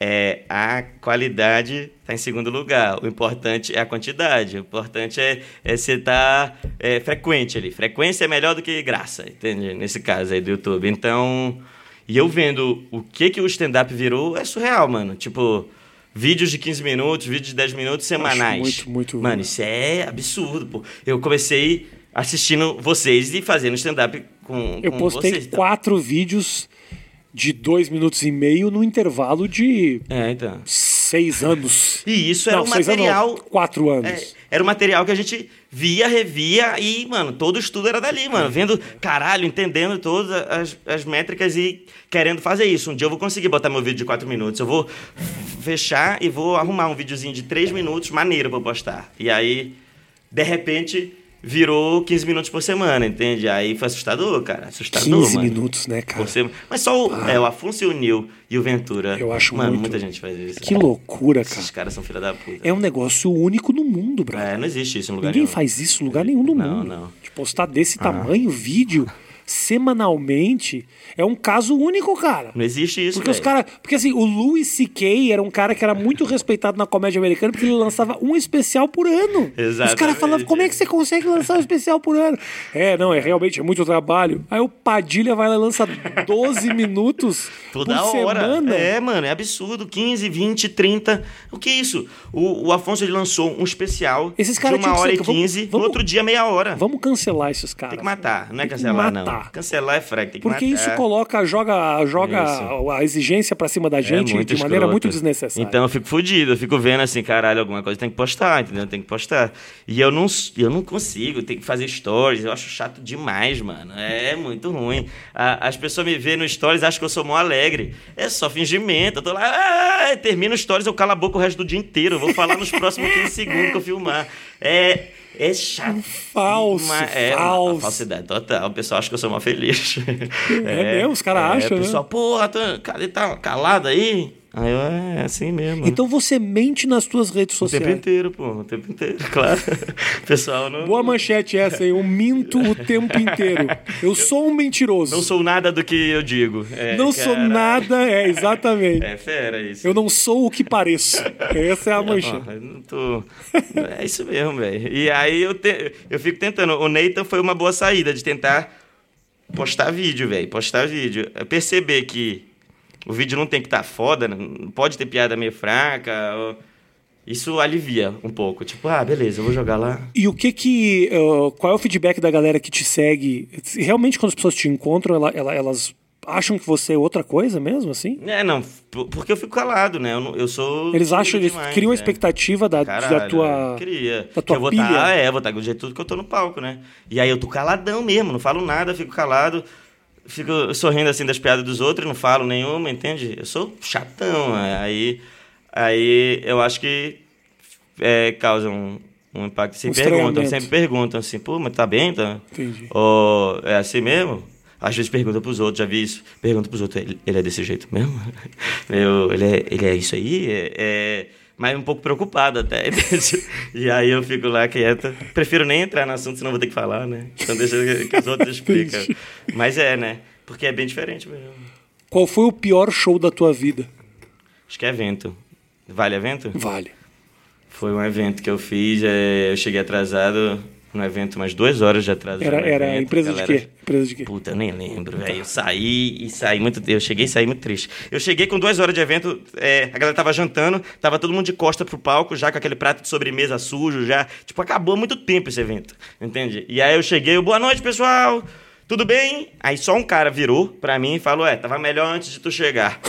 É, a qualidade está em segundo lugar. O importante é a quantidade. O importante é, é você estar tá, é, frequente ali. Frequência é melhor do que graça, entende? Nesse caso aí do YouTube. Então, e eu vendo o que que o stand-up virou, é surreal, mano. Tipo, vídeos de 15 minutos, vídeos de 10 minutos semanais. Acho muito, muito. Mano, isso é absurdo, pô. Eu comecei assistindo vocês e fazendo stand-up com, eu com postei vocês. Então. quatro vídeos de dois minutos e meio no intervalo de é, então. Seis anos. E isso era não, um material. Anos, quatro anos. É, era um material que a gente via, revia e, mano, todo estudo era dali, mano. Vendo, caralho, entendendo todas as, as métricas e querendo fazer isso. Um dia eu vou conseguir botar meu vídeo de quatro minutos. Eu vou fechar e vou arrumar um videozinho de três minutos maneiro pra postar. E aí, de repente virou 15 minutos por semana, entende? Aí foi assustador, cara. Assustador, 15 mano. minutos, né, cara? Mas só o, ah. é, o Afonso e o Nil e o Ventura. Eu acho mano, muito. muita gente faz isso. Que loucura, cara. Esses caras são filha da puta. É um negócio único no mundo, brother. É, não existe isso em lugar Ninguém nenhum. faz isso em lugar nenhum no não, mundo. Não, não. De postar desse ah. tamanho vídeo semanalmente é um caso único, cara. Não existe isso, Porque véio. os cara, porque assim, o Louis C.K. era um cara que era muito respeitado na comédia americana porque ele lançava um especial por ano. Exatamente. Os caras falavam, como é que você consegue lançar um especial por ano? É, não, é realmente é muito trabalho. Aí o Padilha vai lá e lança 12 [LAUGHS] minutos Toda por hora. semana. É, mano, é absurdo. 15, 20, 30. O que é isso? O, o Afonso ele lançou um especial Esses cara de uma hora e quinze, vamos, vamos, no outro dia meia hora. Vamos cancelar esses caras. Tem que matar, não é cancelar, não. Cancelar é fraco, tem que Porque matar. isso coloca, joga, joga isso. a exigência pra cima da gente é de maneira muito desnecessária. Então eu fico fudido, eu fico vendo assim, caralho, alguma coisa tem que postar, entendeu? Tem que postar. E eu não, eu não consigo, tem que fazer stories, eu acho chato demais, mano. É muito ruim. A, as pessoas me veem no stories acham que eu sou mó alegre. É só fingimento. Eu tô lá, ah, termino stories, eu calo a boca o resto do dia inteiro. Eu vou falar nos próximos 15 segundos que eu filmar. É. É chato. Falso, é falso. Uma falsidade total. O pessoal acha que eu sou uma feliz. É, é mesmo? Os caras é, acham, O pessoal, né? porra, cadê tá calado aí? Aí eu, é assim mesmo. Então você mente nas suas redes sociais. O tempo inteiro, pô. O tempo inteiro, [LAUGHS] claro. pessoal não. Boa manchete essa aí. Eu minto o tempo inteiro. Eu sou um mentiroso. Não sou nada do que eu digo. É, não cara... sou nada, é, exatamente. [LAUGHS] É fera isso. Eu não sou o que pareço. Essa é a manchete. Não, não tô... É isso mesmo, velho. E aí eu, te... eu fico tentando. O Nathan foi uma boa saída de tentar postar vídeo, velho. Postar vídeo. Perceber que o vídeo não tem que estar tá foda, não pode ter piada meio fraca. Isso alivia um pouco. Tipo, ah, beleza, eu vou jogar lá. E o que que. Uh, qual é o feedback da galera que te segue? Realmente, quando as pessoas te encontram, ela, ela, elas acham que você é outra coisa mesmo, assim? É, não, porque eu fico calado, né? Eu, não- eu sou. Eles acham, eles demais, criam a né? expectativa da, da Caralho, tua. Queria. da Que tua eu vou pilha. Tá, é, vou estar do jeito tudo que eu tô no palco, né? E aí eu tô caladão mesmo, não falo nada, fico calado, fico sorrindo assim das piadas dos outros, não falo nenhuma, entende? Eu sou chatão, é, aí, aí eu acho que é, causa um, um impacto. Sempre Um perguntam, sempre perguntam assim, pô, mas tá bem, tá? Entendi. Ou é assim mesmo? Às vezes pergunta pros outros, já vi isso. Pergunta pros outros, ele, ele é desse jeito mesmo? [LAUGHS] Meu, ele, é, ele é isso aí? É, é... Mas um pouco preocupado até. [LAUGHS] e aí eu fico lá quieto. Prefiro nem entrar no assunto, senão vou ter que falar, né? Então deixa que os outros [LAUGHS] explicam. Mas é, né? Porque é bem diferente mesmo. Qual foi o pior show da tua vida? Acho que é evento. Vale evento? Vale. Foi um evento que eu fiz, é, eu cheguei atrasado no evento, umas duas horas de atraso. Era, era evento, empresa de galera- quê? Empresa de quê? Puta, eu nem lembro, velho. Eu saí e saí muito. Eu cheguei e saí muito triste. Eu cheguei com duas horas de evento, é, a galera tava jantando, tava todo mundo de costa pro palco, já com aquele prato de sobremesa sujo, já. Tipo, acabou muito tempo esse evento, entende? E aí eu cheguei, eu, boa noite, pessoal. Tudo bem? Aí só um cara virou pra mim e falou: É, tava melhor antes de tu chegar.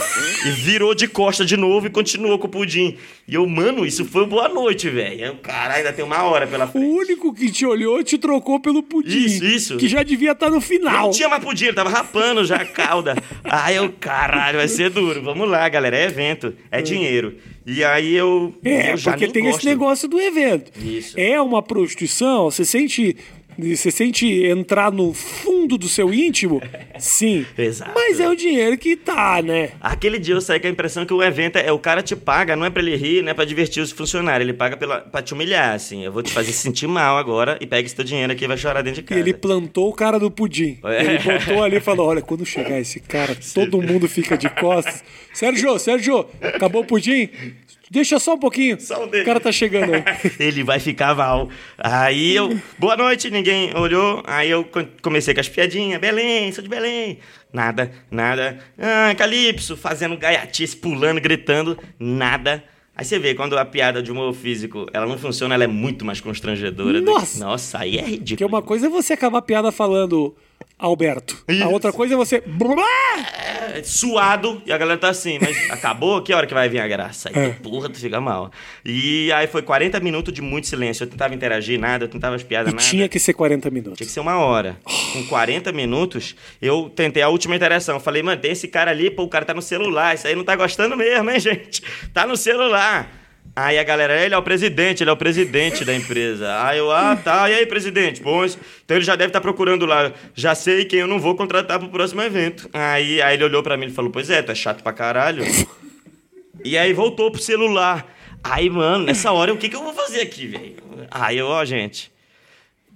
e virou de costa de novo e continuou com o pudim. E eu, mano, isso foi boa noite, velho. Aí o cara ainda tem uma hora pela O frente. único que te olhou te trocou pelo pudim. Isso, isso. Que já devia estar no final. Não tinha mais pudim, ele tava rapando já a cauda. Aí eu, caralho, vai ser duro. Vamos lá, galera, é evento, é dinheiro. E aí eu. É, eu já porque tem gosto. esse negócio do evento. Isso. É uma prostituição, você sente. Você sente entrar no fundo do seu íntimo? Sim. [LAUGHS] Exato. Mas é o dinheiro que tá, né? Aquele dia eu saí com a impressão que o evento é, é o cara te paga, não é pra ele rir, não é pra divertir os funcionários, ele paga pela, pra te humilhar, assim. Eu vou te fazer [LAUGHS] sentir mal agora e pega esse teu dinheiro aqui e vai chorar dentro de E casa. ele plantou o cara do pudim. É. Ele botou ali e falou: olha, quando chegar esse cara, [LAUGHS] todo mundo fica de costas. Sérgio, Sérgio, acabou o pudim? Deixa só um pouquinho. Só um o cara tá chegando aí. [LAUGHS] ele vai ficar mal. Aí eu, boa noite, ninguém olhou. Aí eu co- comecei com as piadinhas, Belém, sou de Belém. Nada, nada. Ah, Calypso, fazendo gaiatice, pulando, gritando, nada. Aí você vê, quando a piada de humor físico, ela não funciona, ela é muito mais constrangedora. do que- Nossa! Nossa, aí é ridículo. Porque uma coisa é você acabar a piada falando Alberto. A Isso. outra coisa é você. É suado e a galera tá assim, mas [LAUGHS] acabou? Que hora que vai vir a graça? Aí, É. tu, porra, tu fica mal. E aí foi 40 minutos de muito silêncio. Eu tentava interagir, nada, eu tentava as piadas, E nada. tinha que ser 40 minutos. Tinha que ser uma hora. Com 40 minutos, eu tentei a última interação. Falei, mano, tem esse cara ali, pô, o cara tá no celular. Isso aí não tá gostando mesmo, hein, gente? Tá no celular. Aí a galera, ele é o presidente, ele é o presidente da empresa. Aí eu, ah, tá. E aí, presidente? Bom, então ele já deve estar procurando lá. Já sei quem eu não vou contratar pro próximo evento. Aí, aí ele olhou pra mim e falou, pois é, tu é chato pra caralho. E aí voltou pro celular. Aí, mano, nessa hora, o que, que eu vou fazer aqui, velho? Aí eu, ó, gente.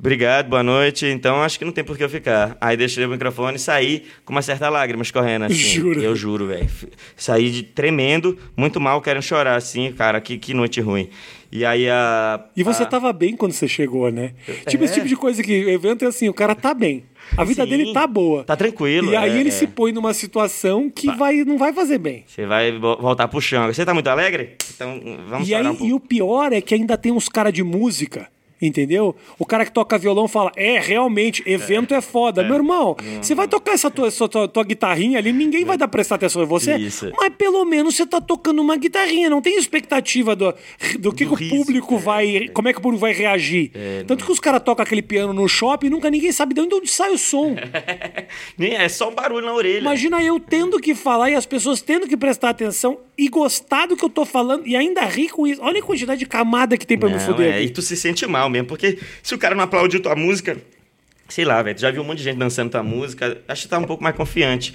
Obrigado, boa noite. Então acho que não tem por que eu ficar. Aí deixei o microfone e saí com uma certa lágrima escorrendo assim. Jura? Eu juro, velho. Saí de tremendo, muito mal, querendo chorar assim, cara. Que, que noite ruim. E aí a. E você a... tava bem quando você chegou, né? Tipo esse tipo de coisa que evento é assim, o cara tá bem. A vida Sim, dele tá boa. Tá tranquilo. E aí é, ele é. se põe numa situação que vai, não vai fazer bem. Você vai vo- voltar pro chão. Você tá muito alegre? Então vamos E, aí, um pouco. e o pior é que ainda tem uns cara de música. Entendeu? O cara que toca violão fala: É, realmente, evento é, foda. Meu irmão, você vai tocar essa tua, essa tua, tua guitarrinha ali, ninguém vai dar prestar atenção em você. Isso. Mas pelo menos você tá tocando uma guitarrinha, não tem expectativa do, do que, Do que o riso, público é, vai. Como é que o público vai reagir. Tanto que os caras tocam aquele piano no shopping e nunca ninguém sabe de onde sai o som. [LAUGHS] Nem é só um barulho na orelha. Imagina eu tendo que falar e as pessoas tendo que prestar atenção e gostar do que eu tô falando e ainda rir com isso. Olha a quantidade de camada que tem pra me Não, foder é. E tu se sente mal mesmo, porque se o cara não aplaudiu tua música, sei lá, velho, já viu um monte de gente dançando tua música, acho que tá um pouco mais confiante.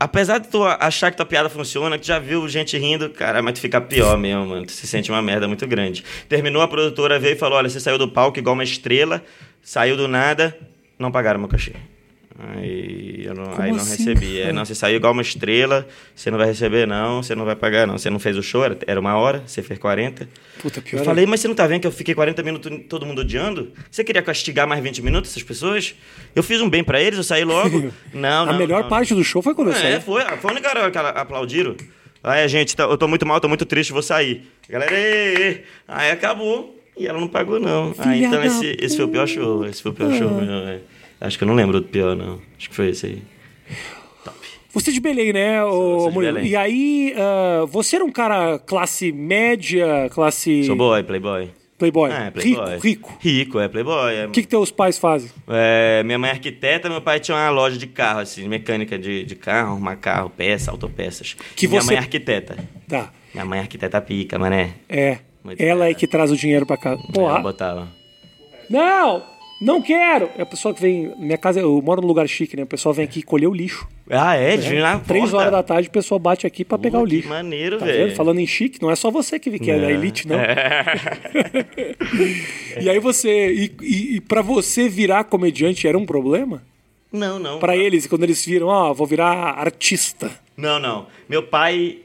Apesar de tu achar que tua piada funciona, que já viu gente rindo, cara, mas tu fica pior mesmo, mano. Tu se sente uma merda muito grande. Terminou, a produtora veio e falou: olha, você saiu do palco igual uma estrela, saiu do nada, não pagaram meu cachê. Aí eu não, Como aí não assim, recebi. É, cara? não, você saiu igual uma estrela, você não vai receber, não, você não vai pagar, não. Você não fez o show, era- era uma hora, você fez 40. Puta, pior Eu é- falei, mas você não tá vendo que eu fiquei 40 minutos todo mundo odiando? Você queria castigar mais 20 minutos essas pessoas? Eu fiz um bem pra eles, eu saí logo. [LAUGHS] Não, não. A melhor não. parte do show foi quando eu saí. É, foi. Foi a única hora que ela aplaudiram. Aí, gente, tá- eu tô muito mal, tô muito triste, vou sair. A Galera, "Ê, ê". aí acabou. E ela não pagou, não. Aí, então esse, esse foi o pior show. Esse foi o pior show. meu, é. Acho que eu não lembro do pior, não. Acho que foi esse aí. Top. Você é de Belém, né, de Murilo? E aí, ah, você era um cara classe média, classe Sou boy, playboy. playboy? É, playboy. Rico, rico. Rico, é playboy. é- O que, que teus pais fazem? É, minha mãe é arquiteta, meu pai tinha uma loja de carro, assim, mecânica de, de carro, arrumar carro, peça, autopeças. Que minha você- mãe é arquiteta. Tá. Minha mãe é arquiteta pica, mané. É. Muito Ela é bem. que traz o dinheiro pra casa. Porra. botava. Não! Não quero! É a pessoa que vem. Minha casa, eu moro num lugar chique, né? O pessoal vem aqui colher o lixo. Ah, é? Vir na Três horas da tarde o pessoal bate aqui pra pegar o Que lixo. maneiro, Tá velho. Falando em chique, não é só você que, que é da elite, não. [LAUGHS] e aí você. E, e, e pra você virar comediante era um problema? Não, não. Pra eles, quando eles viram, ó, vou virar artista. Não, não. Meu pai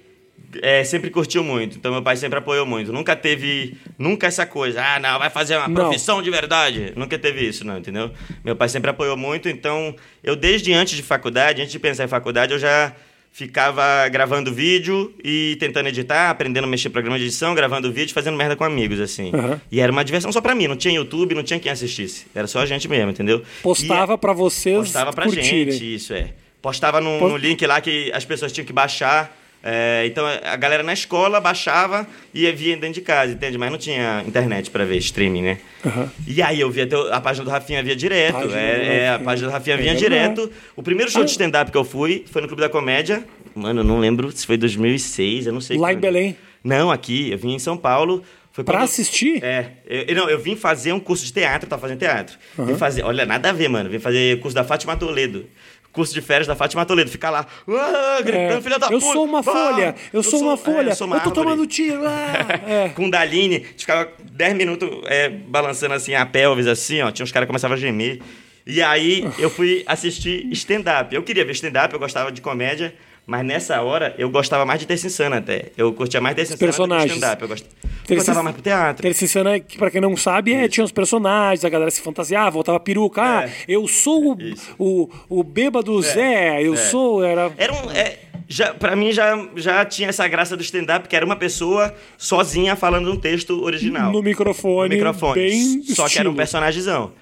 é, sempre curtiu muito, então meu pai sempre apoiou muito. Nunca teve, nunca essa coisa, ah, não, vai fazer uma Não. profissão de verdade. Nunca teve isso, não, entendeu? Meu pai sempre apoiou muito, então eu desde antes de faculdade, antes de pensar em faculdade, eu já ficava gravando vídeo e tentando editar, aprendendo a mexer em programa de edição, gravando vídeo, fazendo merda com amigos, assim. Aham. E era uma diversão só pra mim, não tinha YouTube, não tinha quem assistisse. Era só a gente mesmo, entendeu? Postava pra vocês. Postava pra curtirem. gente, isso é. Postava no, Post- no link lá que as pessoas tinham que baixar. É, então a galera na escola baixava e via dentro de casa, entende? Mas não tinha internet pra ver streaming, né? Aham. E aí eu via até a página do Rafinha via direto. Página é, é, a página do Rafinha É vinha verdade. direto. O primeiro show Ah. de stand-up que eu fui foi no Clube da Comédia. Mano, eu não lembro se foi 2006, eu não sei. Lá em. Belém. Não, aqui. Eu vim em São Paulo. Foi Pra quando- assistir? é, eu, eu- não, eu vim fazer um curso de teatro, tava fazendo teatro. Vim fazer, olha, nada a ver, mano. Vim fazer curso da Fátima Toledo. Curso de férias da Fátima Toledo. Ficar lá, ah, gritando, É, filha da eu puta. sou uma ah, folha, eu, sou, uma é, folha, eu sou uma eu tô árvore. tomando tiro. Ah, [LAUGHS] é. Com Daline, a gente ficava 10 minutos é, balançando assim a pelvis, assim, ó. Tinha uns caras que começavam a gemer. E aí eu fui assistir stand-up. Eu queria ver stand-up, eu gostava de comédia, mas nessa hora eu gostava mais de Terça Insana até. Eu curtia mais Terça Insana do que personagens. stand-up. Eu, gost... eu gostava mais pro teatro. Terça Insana, que pra quem não sabe, é, tinha os personagens, a galera se fantasiava, voltava peruca. Ah, É. eu sou o, Isso. o, o bêbado Zé, eu é. sou. Era. Era um. É, já, pra mim já, já tinha essa graça do stand-up, que era uma pessoa sozinha falando um texto original. No microfone. No microfone. Bem Só que era um estilo. personagemzão.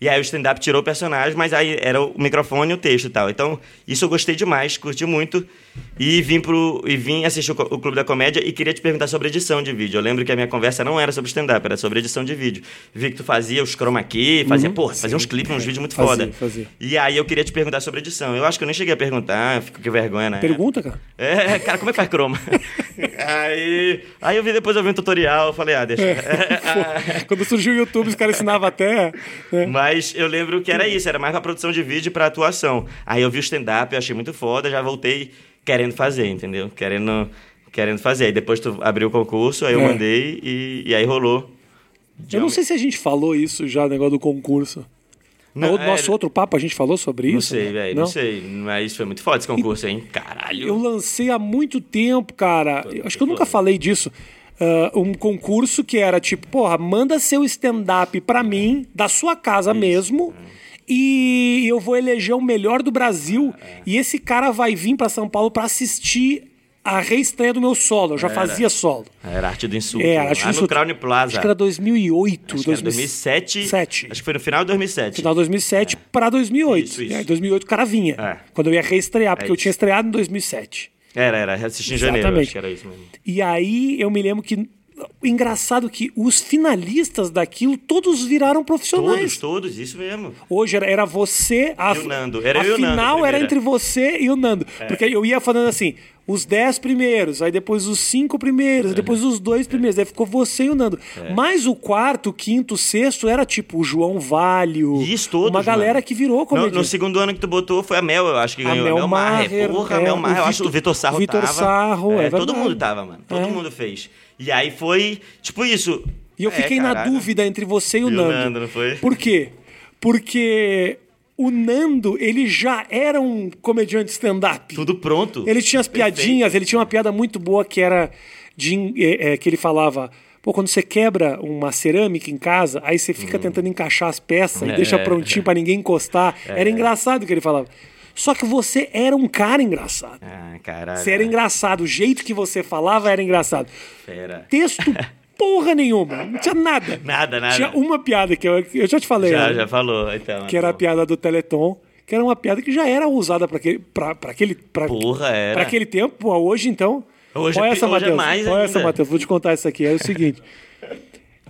E aí o stand-up tirou o personagem, mas aí era o microfone e o texto e tal. Então, isso eu gostei demais, curti muito. E vim, pro, e vim assistir o, Clube da Comédia e queria te perguntar sobre edição de vídeo. Eu lembro que a minha conversa não era sobre stand-up, era sobre edição de vídeo. Vi que tu fazia os chroma key, fazia, porra, fazia uns clipes, uns vídeos muito Uhum. Fazia, foda. fazia. E aí eu queria te perguntar sobre edição. Eu acho que eu nem cheguei a perguntar, eu fico com vergonha, né? Pergunta, cara. É, [LAUGHS] cara, como é que faz croma? [LAUGHS] aí, aí eu vi depois eu vi um tutorial, eu falei, ah, deixa. [LAUGHS] Pô, Quando surgiu o YouTube, os caras ensinavam até. né? Mas eu lembro que era isso, era mais pra produção de vídeo e pra atuação. Aí eu vi o stand-up, eu achei muito foda, já voltei querendo fazer, entendeu? Querendo, querendo fazer. Aí depois tu abriu o concurso, aí eu É. mandei e, e aí rolou. Eu não sei se a gente falou isso já, o negócio do concurso. Não, No nosso é, outro papo a gente falou sobre Não isso? sei, né? velho, não? sei. Mas foi muito foda esse concurso, hein? Caralho. Eu lancei há muito tempo, cara. Acho que eu nunca falei disso. Ah, um concurso que era tipo, porra, manda seu stand-up pra mim, da sua casa mesmo, e eu vou eleger o melhor do Brasil. E esse cara vai vir pra São Paulo pra assistir a reestreia do meu solo. Eu já fazia solo. Era arte do insulto. É, acho lá isso. no Crown Plaza. Acho que era 2008. Acho que era 2007. Sete. Acho que foi no final de 2007. Final de 2007 pra 2008. Isso, isso. E aí, 2008 o cara vinha. É. Quando eu ia reestrear, porque É eu tinha isso. estreado em 2007. Era, era. Assisti em janeiro, Exatamente. acho que era isso mesmo. E aí eu me lembro que. Engraçado que os finalistas daquilo todos viraram profissionais. Todos, todos, isso mesmo. Hoje era, era você. A, E o Nando. Era a eu Nando, final a era entre você e o Nando. Porque eu ia falando assim: os 10 primeiros, aí depois os 5 primeiros, aí depois os dois primeiros. Aí ficou você e o Nando. É. Mas o quarto, quinto, sexto era tipo o João Valho. Isso, todos, Uma galera mano. que virou No, comediante. no segundo ano que tu botou foi a Mel, eu acho que ganhou. Mel a Mel Maher. Maher, Porra, a é, Mel Maher, o eu acho que o Vitor- Sarro Vitor tava. Sarro, é Todo verdade. mundo tava, mano. Todo É. mundo fez. E aí foi, tipo isso. E eu É, fiquei na caralho. dúvida entre você e o E o Nando. Nando, não foi? Por quê? Porque o Nando, ele já era um comediante stand-up. Tudo pronto. Ele tinha as Perfeito. piadinhas, ele tinha uma piada muito boa que era de, é, é, que ele falava. Pô, quando você quebra uma cerâmica em casa, aí você Hum. fica tentando encaixar as peças e É. deixa prontinho pra ninguém encostar. Era engraçado o que ele falava. Só que você era um cara engraçado. Ah, caralho. Você era engraçado. O jeito que você falava era engraçado. Fera. Texto [LAUGHS] porra nenhuma. Não tinha nada. Nada, nada. Tinha uma piada que eu, eu já te falei. Já, né? já falou, então. Que era a então. piada do Teleton. que era uma piada que já era usada para aquele, pra, pra aquele, pra, Porra, era. pra aquele tempo. Hoje, então. Hoje Olha é- essa, hoje é mais Olha essa. Matheus. Vou te contar isso aqui. É o seguinte.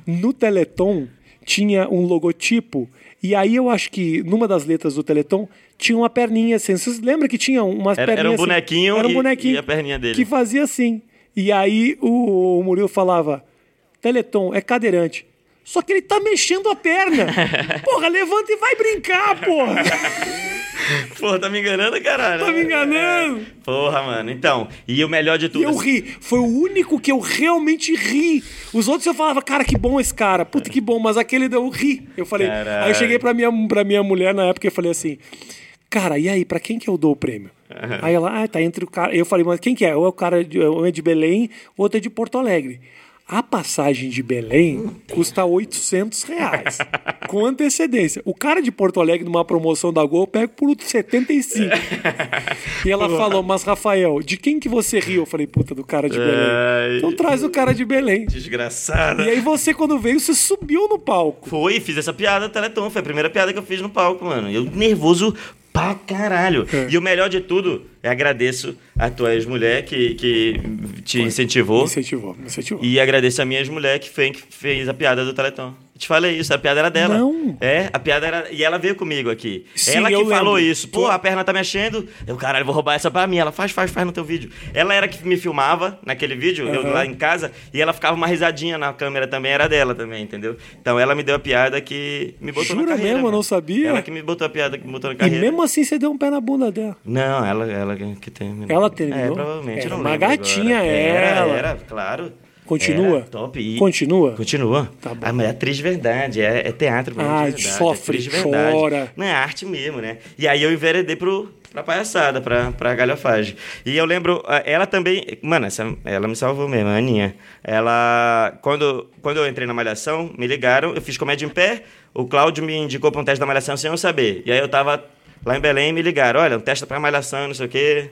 No Teleton tinha um logotipo. E aí eu acho que numa das letras do Teleton tinha uma perninha assim. Vocês lembram que tinha umas Era- era perninhas um assim? bonequinho Era um e- bonequinho e a perninha dele. Que fazia assim. E aí o, o Murilo falava: Teleton é cadeirante. Só que ele tá mexendo a perna. [LAUGHS] Porra, levanta e vai brincar, porra. [LAUGHS] [LAUGHS] Porra, tá me enganando, caralho. Tá me enganando. Porra, mano. Então, e o melhor de E tudo. eu ri. Foi o único que eu realmente ri. Os outros eu falava, cara, que bom esse cara. Puta, que bom. Mas aquele eu ri. Eu falei. Caralho. Aí eu cheguei pra minha, pra minha mulher na época e falei assim. Cara, e aí, pra quem que eu dou o prêmio? Aí ela, ah, tá entre o cara. Eu falei, mas quem que é? Ou é o cara de, um é de Belém, outro é de Porto Alegre. A passagem de Belém custa 800 reais, com antecedência. O cara de Porto Alegre, numa promoção da Gol, eu pego por 75. E ela falou, mas Rafael, de quem que você riu? Eu falei, puta, do cara de Belém. Então traz o cara de Belém. Desgraçada. E aí você, quando veio, você subiu no palco. Foi, fiz essa piada Teleton. Foi a primeira piada que eu fiz no palco, mano. Eu nervoso pra caralho. É. E o melhor de tudo, eu agradeço a tua ex-mulher que, que te incentivou. Me incentivou, me incentivou. E agradeço a minha ex-mulher que fez, que fez a piada do Teleton. Eu te falei isso, a piada era dela. Não. É, a piada era. E ela veio comigo aqui. Sim, ela que eu falou lembro. isso. Pô, a perna tá mexendo. Eu, caralho, vou roubar essa pra mim. Ela faz, faz, faz no teu vídeo. Ela era que me filmava naquele vídeo, eu Aham. lá em casa, e ela ficava uma risadinha na câmera também, era dela também, entendeu? Então ela me deu a piada que me botou Jura na carreira. mesmo? Eu não sabia. Ela que me botou a piada que me botou na E carreira. mesmo assim você deu um pé na bunda dela. Não, ela, ela que terminou. Ela terminou? É, provavelmente. Era eu não uma gatinha agora. Era, era, claro. Continua? Era top. E... Continua? Continua. Tá bom. Ah, mas é atriz de verdade, é, é teatro. Ah, de verdade, sofre, é de verdade. chora. Não, é arte mesmo, né? E aí eu enveredei pro, pra palhaçada, pra, pra galhofagem. E eu lembro, ah, ela também. Mano, essa, ela me salvou mesmo, a Aninha. Ela. Quando, quando eu entrei na Malhação, me ligaram, eu fiz comédia em pé. O Cláudio me indicou pra um teste da Malhação sem eu saber. E aí eu tava lá em Belém e me ligaram: olha, um teste pra Malhação, não sei o quê.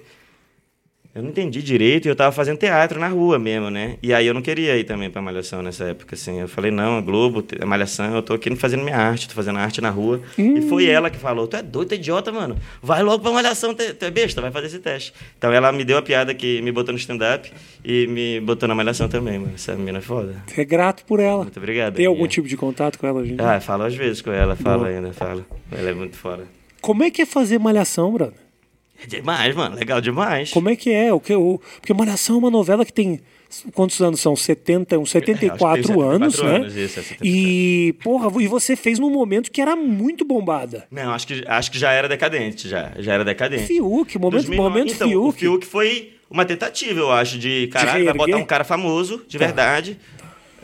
Eu não entendi direito e eu tava fazendo teatro na rua mesmo, né? E aí eu não queria ir também pra Malhação nessa época, assim. Eu falei, não, Globo, Malhação, eu tô aqui fazendo minha arte, tô fazendo arte na rua. E foi ela que falou, tu é doido, tu é idiota, mano. Vai logo pra Malhação, tu tu é besta, vai fazer esse teste. Então ela me deu a piada que me botou no stand-up e me botou na Malhação também, mano. Essa menina é foda. Você é grato por ela. Muito obrigado. Tem algum Aninha. tipo de contato com ela, gente? Ah, falo às vezes com ela, falo Boa. ainda, falo. Ela é muito foda. Como é que é fazer malhação, brother? É demais, mano, legal demais. Como é que é? O que, o, porque Malhação é uma novela que tem. Quantos anos são? 70, uns 74 É, tem 74 anos, né? anos, isso, é 74. e, porra, e você fez num momento que era muito bombada. Não, acho que, acho que já era decadente, já. Já era decadente. Fiuk, momento, 2009. momento então, O Fiuk. Fiuk foi uma tentativa, eu acho, de caralho, vai botar um cara famoso, de Tá. verdade,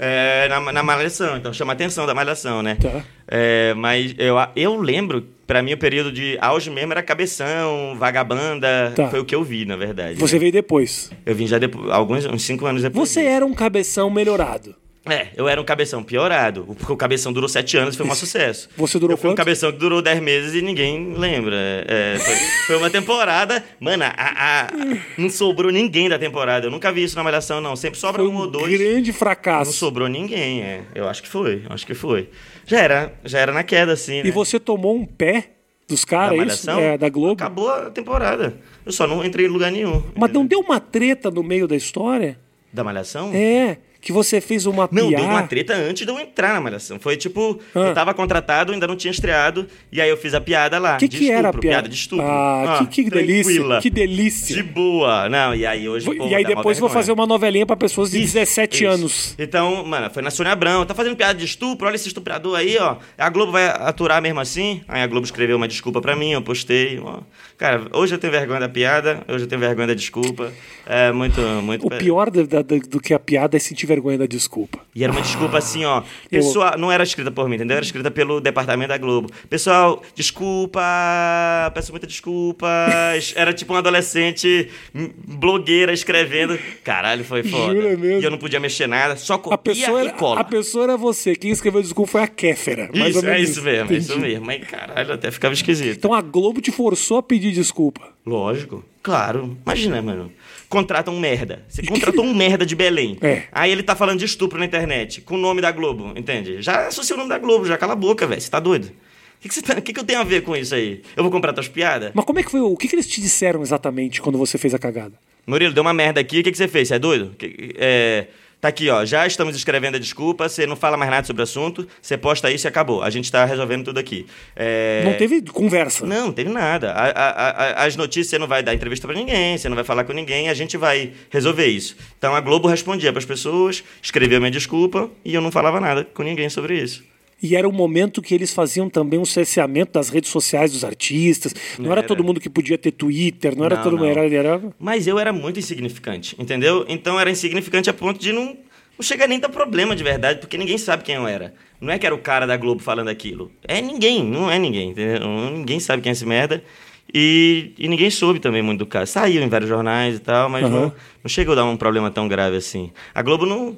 é, na, na malhação. Então chama a atenção da malhação, né? Tá. É, mas eu, eu lembro, pra mim, o período de auge mesmo era cabeção, vagabanda. Tá. Foi o que eu vi, na verdade. Você né? veio depois. Eu vim já depois, alguns, uns cinco anos depois. Você disso. era um cabeção melhorado. É, eu era um cabeção piorado, porque o cabeção durou sete anos e foi um sucesso. Você durou Eu fui um cabeção que durou dez meses e ninguém lembra. É, foi, foi uma temporada. Mano, a- a- não sobrou ninguém da temporada. Eu nunca vi isso na Malhação, não. Sempre sobra Foi um ou dois. grande Não fracasso. sobrou ninguém, é. Eu acho que foi, acho que foi. Já era, já era na queda, assim, né? E você tomou um pé dos da caras, é isso? É, da Globo. Acabou a temporada. Eu só não entrei em lugar nenhum. Mas não deu uma treta no meio da história? Da Malhação? É, que você fez uma Não, piada. deu uma treta antes de eu entrar na Malhação. Foi tipo, Ah. eu tava contratado, ainda não tinha estreado, e aí eu fiz a piada lá. que de que era a estupro, piada? de estupro. Ah, que, que delícia. Que delícia. De boa. Não, e aí hoje. pô, e aí depois vou fazer uma novelinha pra pessoas de Isso, 17 isso. anos. Então, mano, foi na Sônia Abrão. Tá fazendo piada de estupro, olha esse estuprador aí, ó. A Globo vai aturar mesmo assim. Aí a Globo escreveu uma desculpa pra mim, eu postei. ó. Cara, hoje eu tenho vergonha da piada, hoje eu tenho vergonha da desculpa. É muito, muito. O pior da- da- do que a piada é sentir vergonha da desculpa. E era uma desculpa assim, ó. Pessoal, não era escrita por mim, entendeu? Era escrita pelo departamento da Globo. Pessoal, desculpa, peço muita desculpa. [LAUGHS] Era tipo um adolescente blogueira escrevendo. Caralho, foi foda. Jura mesmo? E eu não podia mexer nada, só A copia pessoa, e era, cola. a pessoa era você. Quem escreveu desculpa foi a Kéfera. mais ou Isso, é isso mesmo, é isso mesmo. Mas caralho, até ficava esquisito. Então a Globo te forçou a pedir desculpa. Lógico, claro. Imagina, mano. Contrata um merda. Você contratou um merda de Belém. [LAUGHS] É. Aí ele tá falando de estupro na internet, com o nome da Globo, entende? Já associa o nome da Globo, já cala a boca, velho. Você tá doido? O que, que, tá- que, que eu tenho a ver com isso aí? Eu vou comprar tuas piadas? Mas como é que foi? O que, que eles te disseram exatamente quando você fez a cagada? Murilo, deu uma merda aqui, o que, que você fez? Você é doido? Que- é, tá aqui, ó. Já estamos escrevendo a desculpa, você não fala mais nada sobre o assunto, você posta isso e acabou. A gente tá resolvendo tudo aqui. É, Não teve conversa. Não, não teve nada. A- a- a- as notícias você não vai dar entrevista pra ninguém, você não vai falar com ninguém, a gente vai resolver isso. Então a Globo respondia pras pessoas, escreveu minha desculpa e eu não falava nada com ninguém sobre isso. E era o momento que eles faziam também um cerceamento das redes sociais dos artistas. Não era, Era. todo mundo que podia ter Twitter, não era Não, todo mundo. não. Era, era... Mas eu era muito insignificante, entendeu? Então era insignificante a ponto de não, não chegar nem a dar problema de verdade, porque ninguém sabe quem eu era. Não é que era o cara da Globo falando aquilo. É ninguém, não é ninguém, entendeu? Ninguém sabe quem é esse merda. E, e ninguém soube também muito do caso. Saiu em vários jornais e tal, mas Aham. não, não chegou a dar um problema tão grave assim. A Globo não,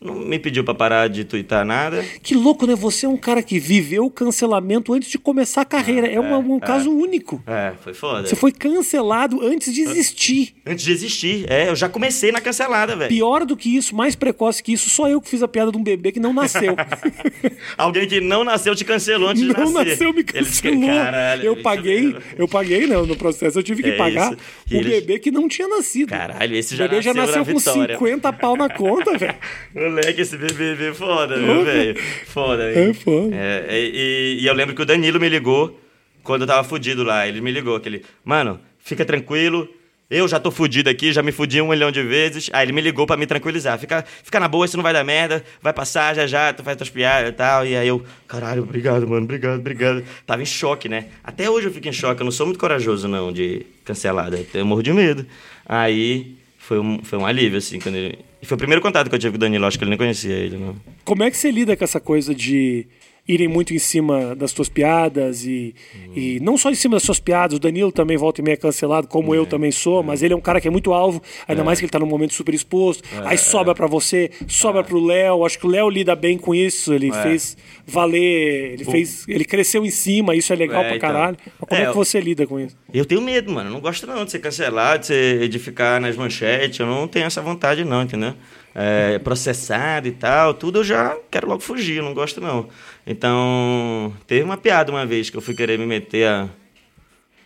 não me pediu pra parar de twittar nada. Que louco, né? Você é um cara que viveu o cancelamento antes de começar a carreira. É, uma- um caso único. É, foi foda. Você foi cancelado antes de existir. Antes de existir. É, eu já comecei na cancelada, velho. Pior do que isso, mais precoce que isso, só eu que fiz a piada de um bebê que não nasceu. [LAUGHS] Alguém que não nasceu te cancelou antes de não nascer. nasceu, me cancelou. Caralho, eu paguei, eu paguei né, no processo, eu tive que É pagar isso. O eles- bebê que não tinha nascido. Caralho, esse o já bebê já nasceu nasceu na com vitória. 50 pau na conta, velho. [LAUGHS] Moleque, esse bebê foda, viu, Porra. velho? Foda, É hein? foda. É, e, e eu lembro que o Danilo me ligou quando eu tava fudido lá. Ele me ligou, aquele, mano, fica tranquilo. Eu já tô fudido aqui, já me fudi um milhão de vezes. Aí ele me ligou pra me tranquilizar. Fica, fica na boa, isso não vai dar merda. Vai passar já já, tu faz tuas piadas e tal. E aí eu, caralho, obrigado, mano, obrigado, obrigado. Tava em choque, né? Até hoje eu fico em choque. Eu não sou muito corajoso, não, de cancelada. Eu morro de medo. Aí foi um, foi um alívio, assim, quando ele... E foi o primeiro contato que eu tive com o Danilo. Acho que ele nem conhecia ele, não. Como é que você lida com essa coisa de irem muito em cima das suas piadas e, e não só em cima das suas piadas, o Danilo também volta e meia cancelado, como eu também sou, mas ele é um cara que é muito alvo, ainda mais que ele tá num momento super exposto, aí sobra pra você, sobra pro Léo, acho que o Léo lida bem com isso, ele fez valer, ele fez, ele cresceu em cima, isso é legal É, pra então. caralho. Como é, É, que você lida com isso? Eu tenho medo, mano. Eu não gosto não de ser cancelado, de, ser, de ficar nas manchetes. Eu não tenho essa vontade, não, entendeu? É, processado e tal, tudo eu já quero logo fugir, não gosto não. Então, teve uma piada uma vez que eu fui querer me meter a,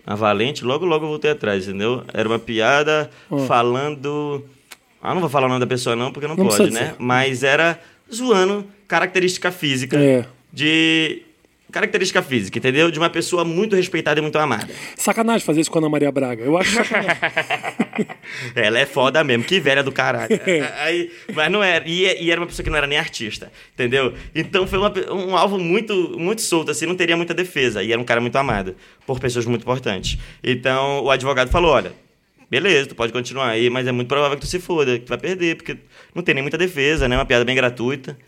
a Valente, logo logo eu voltei atrás, entendeu? Era uma piada falando. Ah, não vou falar o nome da pessoa não, porque não, Não pode, né? dizer. Mas era zoando característica física É. de. Característica física, entendeu? De uma pessoa muito respeitada e muito amada. Sacanagem fazer isso com a Ana Maria Braga. Eu acho sacanagem. [LAUGHS] Ela é foda mesmo, que velha do caralho. [LAUGHS] Aí, mas não era. E, e era uma pessoa que não era nem artista, entendeu? Então foi uma um alvo muito, muito solto, assim, não teria muita defesa. E era um cara muito amado por pessoas muito importantes. Então o advogado falou: olha. Beleza, tu pode continuar aí, mas é muito provável que tu se foda, que tu vai perder, porque não tem nem muita defesa, né? Uma piada bem gratuita.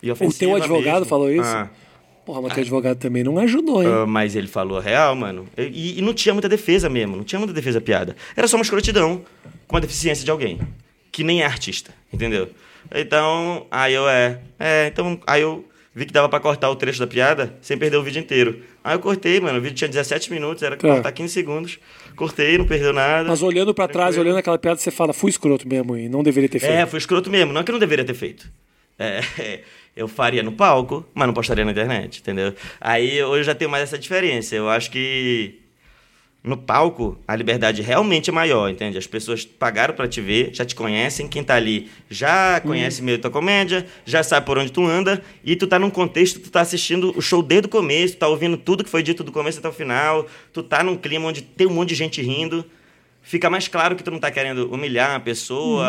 E O teu advogado mesmo. falou isso? Ah. Porra, mas teu advogado também não ajudou, hein? Ah, mas ele falou a real, mano. E, e não tinha muita defesa mesmo. Não tinha muita defesa piada. Era só uma escrotidão com a deficiência de alguém. Que nem é artista, entendeu? Então, aí eu é. É, então, aí eu vi que dava pra cortar o trecho da piada sem perder o vídeo inteiro. Aí eu cortei, mano. O vídeo tinha 17 minutos, era Tá. cortar 15 segundos. Cortei, não perdeu nada. Mas olhando pra trás, Tranquilo. olhando aquela piada, você fala, fui escroto mesmo e não deveria ter feito. É, foi escroto mesmo. Não é que eu não deveria ter feito. É, [LAUGHS] eu faria no palco, mas não postaria na internet, entendeu? Aí hoje eu já tenho mais essa diferença. Eu acho que no palco a liberdade realmente é maior, entende? As pessoas pagaram pra te ver, já te conhecem, quem tá ali já conhece meio tua comédia, já sabe por onde tu anda, e tu tá num contexto, tu tá assistindo o show desde o começo, tu tá ouvindo tudo que foi dito do começo até o final, tu tá num clima onde tem um monte de gente rindo fica mais claro que tu não tá querendo humilhar uma pessoa.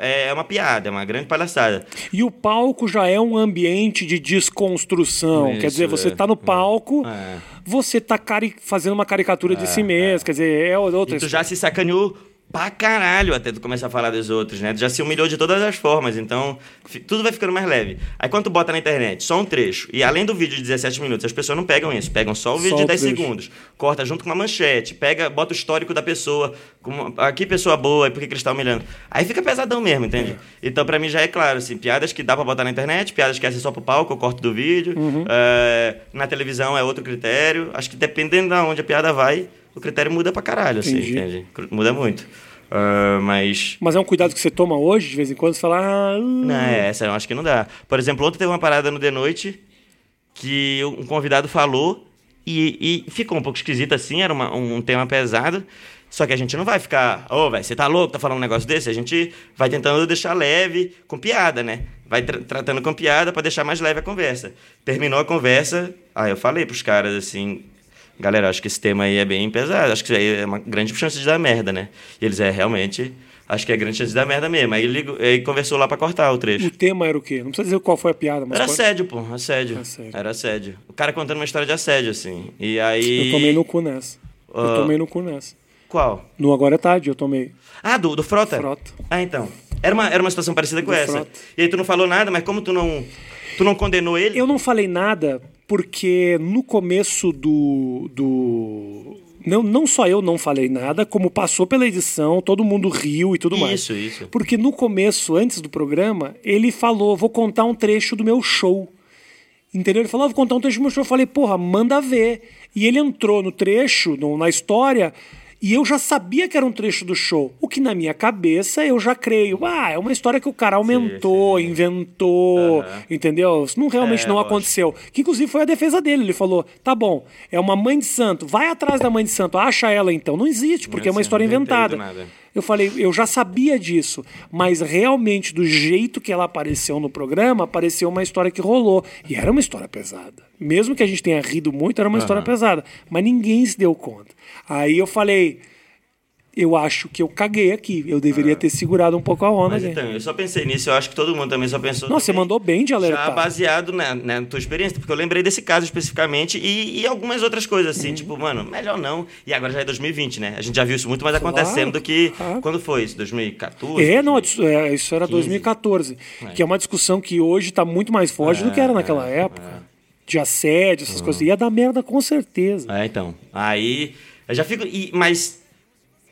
É, é uma piada, é uma grande palhaçada. E o palco já é um ambiente de desconstrução. Isso, quer dizer, você é. tá no palco, É. você tá fazendo uma caricatura de si mesmo. Quer dizer, é outra E tu já se sacaneou pra caralho até tu começar a falar dos outros, né? Tu já se humilhou de todas as formas, então tudo vai ficando mais leve. Aí quando tu bota na internet só um trecho, e além do vídeo de 17 minutos, as pessoas não pegam isso, pegam só o vídeo Só de o 10 trecho. segundos, corta junto com uma manchete, pega, bota o histórico da pessoa, como, aqui pessoa boa, e por que eles estão humilhando? Aí fica pesadão mesmo, entende? Então pra mim já é claro, assim, piadas que dá pra botar na internet, piadas que é só pro palco, eu corto do vídeo, Uhum. é, na televisão é outro critério, acho que dependendo de onde a piada vai, o critério muda pra caralho, assim, entende? Muda muito. Ah, mas. Mas é um cuidado que você toma hoje, de vez em quando, você fala. Ah, hum, Não, é, essa eu acho que não dá. Por exemplo, ontem teve uma parada no The Noite que um convidado falou e, e ficou um pouco esquisito assim, era uma, um tema pesado. Só que a gente não vai ficar, ô, oh, velho, você tá louco, tá falando um negócio desse? A gente vai tentando deixar leve, com piada, né? Vai tra tratando com piada para deixar mais leve a conversa. Terminou a conversa, aí eu falei pros caras assim, galera, acho que esse tema aí é bem pesado, acho que isso aí é uma grande chance de dar merda, né? E eles, é, realmente, acho que é grande chance de dar merda mesmo. Aí ele, conversou lá pra cortar o trecho. O tema era o quê? Não precisa dizer qual foi a piada, mas. Era assédio, pô, assédio. assédio. Era assédio. O cara contando uma história de assédio, assim. E aí. Eu tomei no cu nessa. Uh... Eu tomei no cu nessa. Qual? No Agora é Tarde, eu tomei. Ah, do, do Frota? Frota. Ah, então. Era uma, era uma situação parecida com do essa. Frota. E aí tu não falou nada, mas como tu não. Tu não condenou ele? Eu não falei nada porque no começo do. do não, não só eu não falei nada, como passou pela edição, todo mundo riu e tudo isso, mais. Isso, isso. Porque no começo, antes do programa, ele falou: vou contar um trecho do meu show. Entendeu? Ele falou: vou contar um trecho do meu show. Eu falei: porra, manda ver. E ele entrou no trecho, no, na história e eu já sabia que era um trecho do show. O que na minha cabeça eu já creio. Ah, é uma história que o cara aumentou, sim, sim. inventou, uhum. entendeu? Isso não realmente é, não aconteceu. Que inclusive foi a defesa dele. Ele falou: tá bom, é uma mãe de santo, vai atrás da mãe de santo, acha ela então. Não existe, porque não, é uma história inventada. Eu falei, eu já sabia disso, mas realmente, do jeito que ela apareceu no programa, apareceu uma história que rolou. E era uma história pesada. Mesmo que a gente tenha rido muito, era uma uhum. história pesada. Mas ninguém se deu conta. Aí eu falei, eu acho que eu caguei aqui. Eu deveria ah. ter segurado um pouco a onda. Mas então, eu só pensei nisso, eu acho que todo mundo também só pensou. Nossa, você mandou bem de alertar. Já baseado na, na, tua experiência, porque eu lembrei desse caso especificamente e, e algumas outras coisas, assim, uhum. tipo, mano, melhor não. E agora já é 2020, né? A gente já viu isso muito mais claro, acontecendo do que. Claro. Quando foi isso? 2014? É, não, isso, é, era 2014. É. Que é uma discussão que hoje está muito mais forte é, do que era naquela é, época. É. De assédio, essas uhum. coisas. Ia dar merda com certeza. É, então. Aí. Eu já fico. E, mas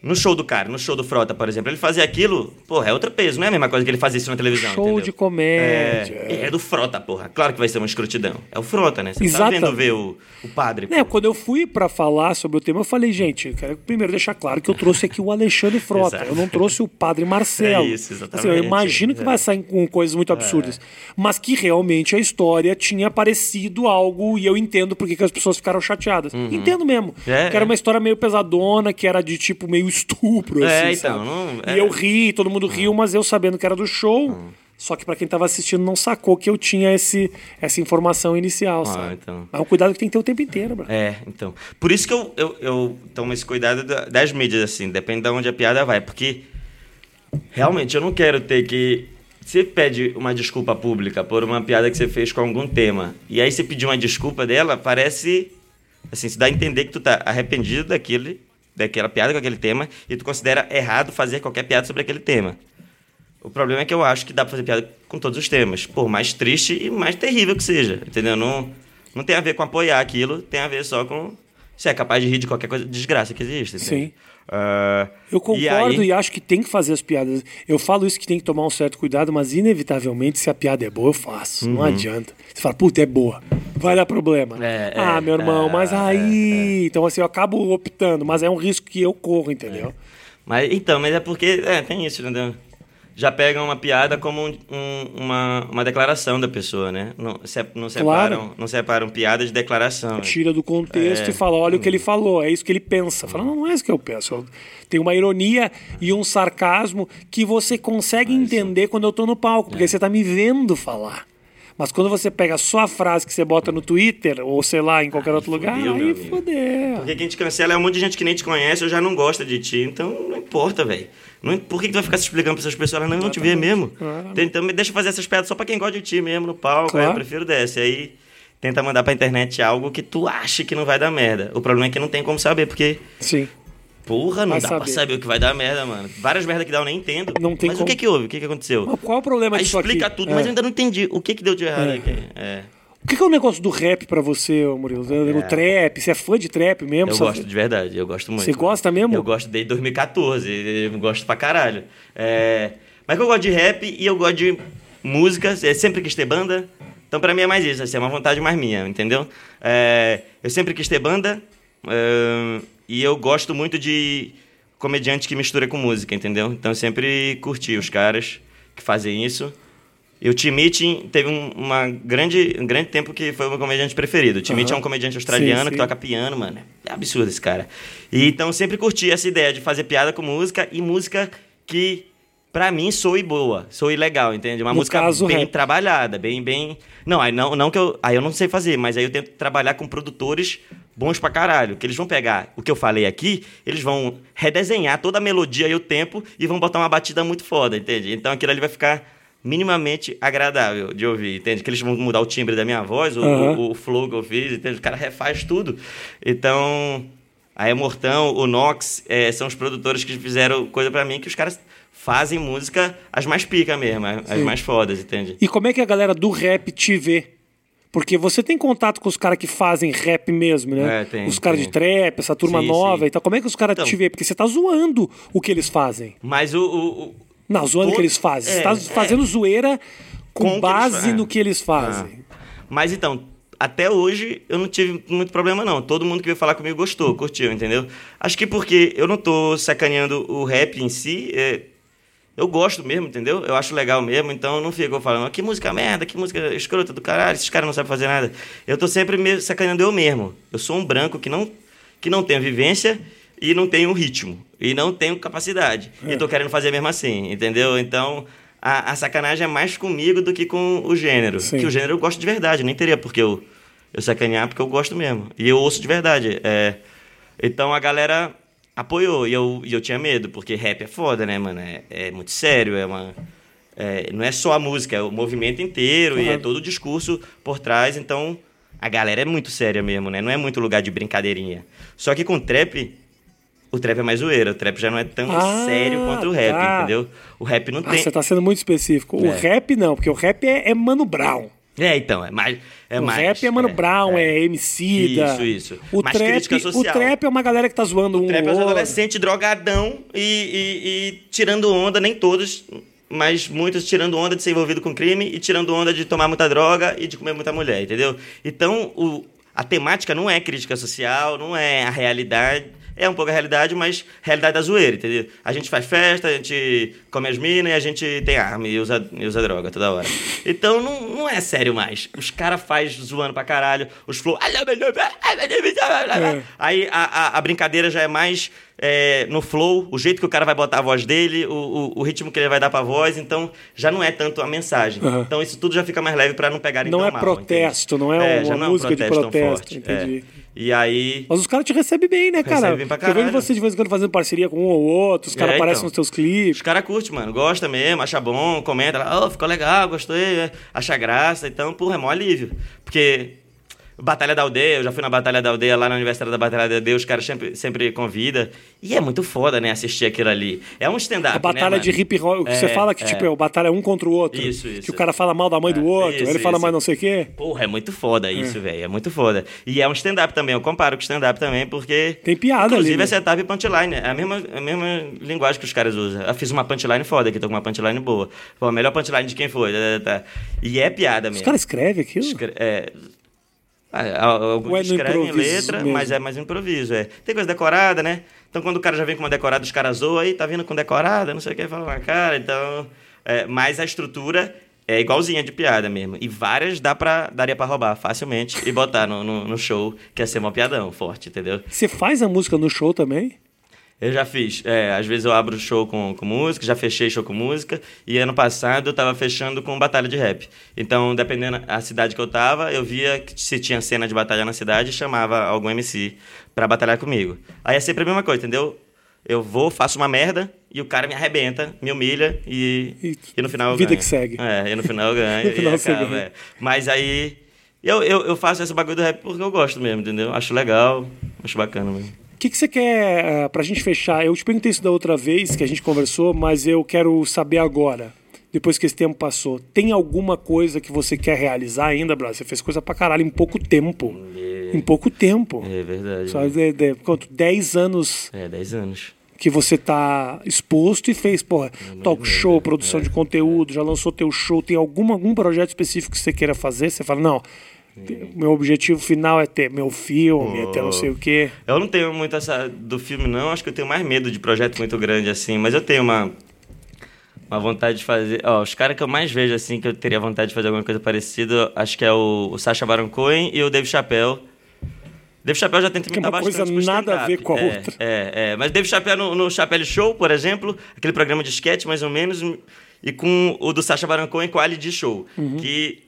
no show do cara, no show do Frota, por exemplo, ele fazia aquilo, porra, é outro peso, não é a mesma coisa que ele fazia isso na televisão. Show entendeu? de comédia. É, é, do Frota, porra. Claro que vai ser uma escrotidão. É o Frota, né? Você tá vendo ver o, o padre. É, quando eu fui para falar sobre o tema, eu falei, gente, eu quero primeiro deixar claro que eu trouxe aqui o Alexandre Frota. eu não trouxe o padre Marcelo. É isso, exatamente. Assim, eu imagino que é. vai sair com coisas muito absurdas. É. Mas que realmente a história tinha aparecido algo, e eu entendo porque que as pessoas ficaram chateadas. Uhum. Entendo mesmo. É, que era uma história meio pesadona, que era de tipo meio estupro. É, assim, então. Não, é... E eu ri, todo mundo riu, mas eu sabendo que era do show. Hum. Só que para quem estava assistindo não sacou que eu tinha esse, essa informação inicial, ah, sabe? Então. Mas é um cuidado que tem que ter o tempo inteiro, bro. É, então. Por isso que eu, eu, eu tomo esse cuidado das mídias, assim, depende de onde a piada vai. Porque realmente eu não quero ter que. Você pede uma desculpa pública por uma piada que você fez com algum tema. E aí você pedir uma desculpa dela, parece. Assim, se dá a entender que tu tá arrependido daquilo daquela piada com aquele tema e tu considera errado fazer qualquer piada sobre aquele tema. O problema é que eu acho que dá pra fazer piada com todos os temas, por mais triste e mais terrível que seja, entendeu? Não, não tem a ver com apoiar aquilo, tem a ver só com se é capaz de rir de qualquer coisa, desgraça que existe. Entendeu? Sim. Uh, eu concordo e, aí... e, acho que tem que fazer as piadas. Eu falo isso que tem que tomar um certo cuidado, mas inevitavelmente, se a piada é boa, eu faço. Uhum. Não adianta. Você fala, puta, é boa. Vai dar problema. É, ah, é, meu irmão, é, mas aí. É, então, assim, eu acabo optando, mas é um risco que eu corro, entendeu? É. Mas, então, mas é porque. É, tem isso, entendeu? Já pegam uma piada como um, uma, uma declaração da pessoa, né? Não, se, não, separam, claro. não separam piada de declaração. Tira do contexto é. e fala, olha o que ele falou, é isso que ele pensa. Fala, não, não é isso que eu penso. Tem uma ironia e um sarcasmo que você consegue entender quando eu tô no palco, porque é. você tá me vendo falar. Mas quando você pega só a frase que você bota no Twitter, ou sei lá, em qualquer outro lugar, aí fodeu. Porque quem te cancela é um monte de gente que nem te conhece ou já não gosta de ti. Então não importa, velho. Por que, que tu vai ficar se explicando pra essas pessoas? Elas não vão te ver mesmo. Então me deixa fazer essas piadas só pra quem gosta de ti mesmo no palco. Claro. Eu prefiro desse. Aí tenta mandar pra internet algo que tu acha que não vai dar merda. O problema é que não tem como saber, porque. Sim. Porra, não vai dá saber. pra saber o que vai dar merda, mano. Várias merdas que dá eu nem entendo. Não tem mas como... o que que houve? O que que aconteceu? Mas qual é o problema Aí disso explica aqui? tudo, é. mas eu ainda não entendi. O que que deu de errado é. aqui? É. O que, que é o negócio do rap pra você, Murilo? É. O trap? Você é fã de trap mesmo? Eu gosto de verdade, eu gosto muito. Você gosta mesmo? Eu gosto desde 2014, eu gosto pra caralho. É... Mas eu gosto de rap e eu gosto de música, é sempre quis ter banda. Então pra mim é mais isso, assim, é uma vontade mais minha, entendeu? É... Eu sempre quis ter banda é... e eu gosto muito de comediante que mistura com música, entendeu? Então eu sempre curti os caras que fazem isso. E o Tim Meeting teve um, uma grande, um grande tempo que foi o meu comediante preferido. O Tim Meeting é um comediante australiano sim, sim. que toca piano, mano. É absurdo esse cara. E, então eu sempre curti essa ideia de fazer piada com música e música que pra mim soe boa, soe legal, entende? Uma no música caso, bem rap. trabalhada, bem bem. Não, aí não, não que eu, aí eu não sei fazer, mas aí eu tento trabalhar com produtores bons pra caralho, que eles vão pegar o que eu falei aqui, eles vão redesenhar toda a melodia e o tempo e vão botar uma batida muito foda, entende? Então aquilo ali vai ficar minimamente agradável de ouvir, entende? Que eles vão mudar o timbre da minha voz, o, Aham. o, o flow que eu fiz, entende? O cara refaz tudo. Então, a Emortão, o Nox, eh, são os produtores que fizeram coisa pra mim que os caras fazem música as mais pica mesmo, as Sim. mais fodas, entende? E como é que a galera do rap te vê? Porque você tem contato com os caras que fazem rap mesmo, né? É, tem, os caras de trap, essa turma Sim, nova sim. e tal. Como é que os caras Então. te vê? Porque você tá zoando o que eles fazem. Mas o... o- o- Não, zoando o que eles fazem. Você é, tá é. fazendo zoeira com, Com que base fa- no que eles fazem. Mas então, até hoje eu não tive muito problema não. Todo mundo que veio falar comigo gostou, curtiu, entendeu? Acho que porque eu não tô sacaneando o rap em si, é, eu gosto mesmo, entendeu? Eu acho legal mesmo, então eu não fico falando, "Ah, que música merda, que música escrota do caralho, esses caras não sabem fazer nada. Eu tô sempre me sacaneando eu mesmo. Eu sou um branco que não, que não tem vivência e não tenho ritmo. E não tenho capacidade. E tô querendo fazer mesmo assim, entendeu? Então, a, a sacanagem é mais comigo do que com o gênero. Sim. Que o gênero eu gosto de verdade, nem teria porque eu, eu sacanear, porque eu gosto mesmo. E eu ouço de verdade. É, então a galera apoiou e eu, e eu tinha medo, porque rap é foda, né, mano? É, é muito sério, é uma. é, não é só a música, é o movimento inteiro e é todo o discurso por trás, então a galera é muito séria mesmo, né? Não é muito lugar de brincadeirinha. Só que com trap, o trap é mais zoeira, o trap já não é tão Ah, sério quanto o rap, tá. entendeu? O rap não Ah, tem. você tá sendo muito específico. O É. rap não, porque o rap é, é Mano Brown. É, então, é mais. É o mais, rap é Mano Brown, é, Emicida. Isso, isso. O Mais trap, o trap é uma galera que tá zoando um Trap é outro. adolescentes drogadão e, e- e tirando onda, nem todos, mas muitos tirando onda de ser envolvido com crime e tirando onda de tomar muita droga e de comer muita mulher, entendeu? Então, o, a temática não é crítica social, não é a realidade. É um pouco a realidade, mas realidade da zoeira, entendeu? A gente faz festa, a gente come as minas e a gente tem arma e usa, e usa droga toda hora. Então não, não é sério mais. Os caras fazem zoando pra caralho, os flow. É. Aí a, a, a brincadeira já é mais é, no flow, o jeito que o cara vai botar a voz dele, o, o, o ritmo que ele vai dar pra voz, então já não é tanto a mensagem. Aham. Então isso tudo já fica mais leve pra não pegarem Não é mal, protesto, entende? não é uma já não música de protesto tão protesto, forte, entendi. é. E aí. Mas os caras te recebem bem, né, cara? Recebem pra Eu vejo caralho. você de vez em quando fazendo parceria com um ou outro, os caras É, aparecem então. nos teus clipes. Os caras curtem, mano. Gosta mesmo, acha bom, comenta oh, ficou legal, gostei, é, acha graça. Então, porra, é mó alívio. Porque Batalha da Aldeia, eu já fui na Batalha da Aldeia lá no aniversário da Batalha da Aldeia, os caras sempre, sempre convidam. E é muito foda, né, assistir aquilo ali. É um stand-up. A batalha né, de hip hop, que É, você fala que, é. tipo, é o batalha um contra o outro. Isso, isso. Que o cara fala mal da mãe do outro, isso, ele fala isso. mais não sei o quê. Porra, é muito foda isso, velho. É muito foda. E é um stand-up também, eu comparo com stand-up também, porque. Tem piada Inclusive, ali, né? é setup e punchline. É a mesma, a mesma linguagem que os caras usam. Eu fiz uma punchline foda aqui, tô com uma punchline boa. Pô, a melhor punchline de quem foi. tá, tá, tá. E é piada mesmo. Os caras escrevem aquilo? Escre- é, alguns Ou é no escrevem letra, mesmo? mas é mais improviso. É. Tem coisa decorada, né? Então quando o cara já vem com uma decorada, os caras zoam aí, tá vindo com decorada, não sei o que, fala na cara. Então. É, mas a estrutura é igualzinha de piada mesmo. E várias dá pra, daria pra roubar facilmente e botar no, no, no show, que ia ser uma piadão forte, entendeu? Você faz a música no show também? Eu já fiz. É, às vezes eu abro show com, com música, já fechei show com música. E ano passado eu tava fechando com batalha de rap. Então, dependendo da cidade que eu tava, eu via que se tinha cena de batalha na cidade e chamava algum MC pra batalhar comigo. Aí é sempre a mesma coisa, entendeu? Eu vou, faço uma merda e o cara me arrebenta, me humilha e, E e, no final eu vida ganho. que segue. É, e no final eu [LAUGHS] ganho No final e acaba, ganha. é. Mas aí... Eu, eu, eu faço esse bagulho do rap porque eu gosto mesmo, entendeu? Acho legal, acho bacana mesmo. O que, que você quer, uh, pra gente fechar? Eu te perguntei isso da outra vez que a gente conversou, mas eu quero saber agora, depois que esse tempo passou. Tem alguma coisa que você quer realizar ainda, Brás? Você fez coisa pra caralho em pouco tempo. É. Em pouco tempo. É verdade. Só de, de, quanto? 10 anos É, 10 anos. que você tá exposto e fez, porra, talk show, produção de conteúdo, já lançou teu show, tem algum, algum projeto específico que você queira fazer? Você fala, não, meu objetivo final é ter meu filme, é ter não sei o quê. Eu não tenho muito essa do filme, não. Acho que eu tenho mais medo de projeto muito grande assim. Mas eu tenho uma. Uma vontade de fazer. Ó, os caras que eu mais vejo, assim, que eu teria vontade de fazer alguma coisa parecida, acho que é o, o Sacha Baron Cohen e o Dave Chappelle. Dave Chappelle já tenta Que é imitar uma coisa bastante nada a ver com a É, outra. É, é. Mas Dave Chappelle no, no Chappelle Show, por exemplo, aquele programa de sketch, mais ou menos, e com o do Sacha Baron Cohen com o Ali de Show. Uhum. Que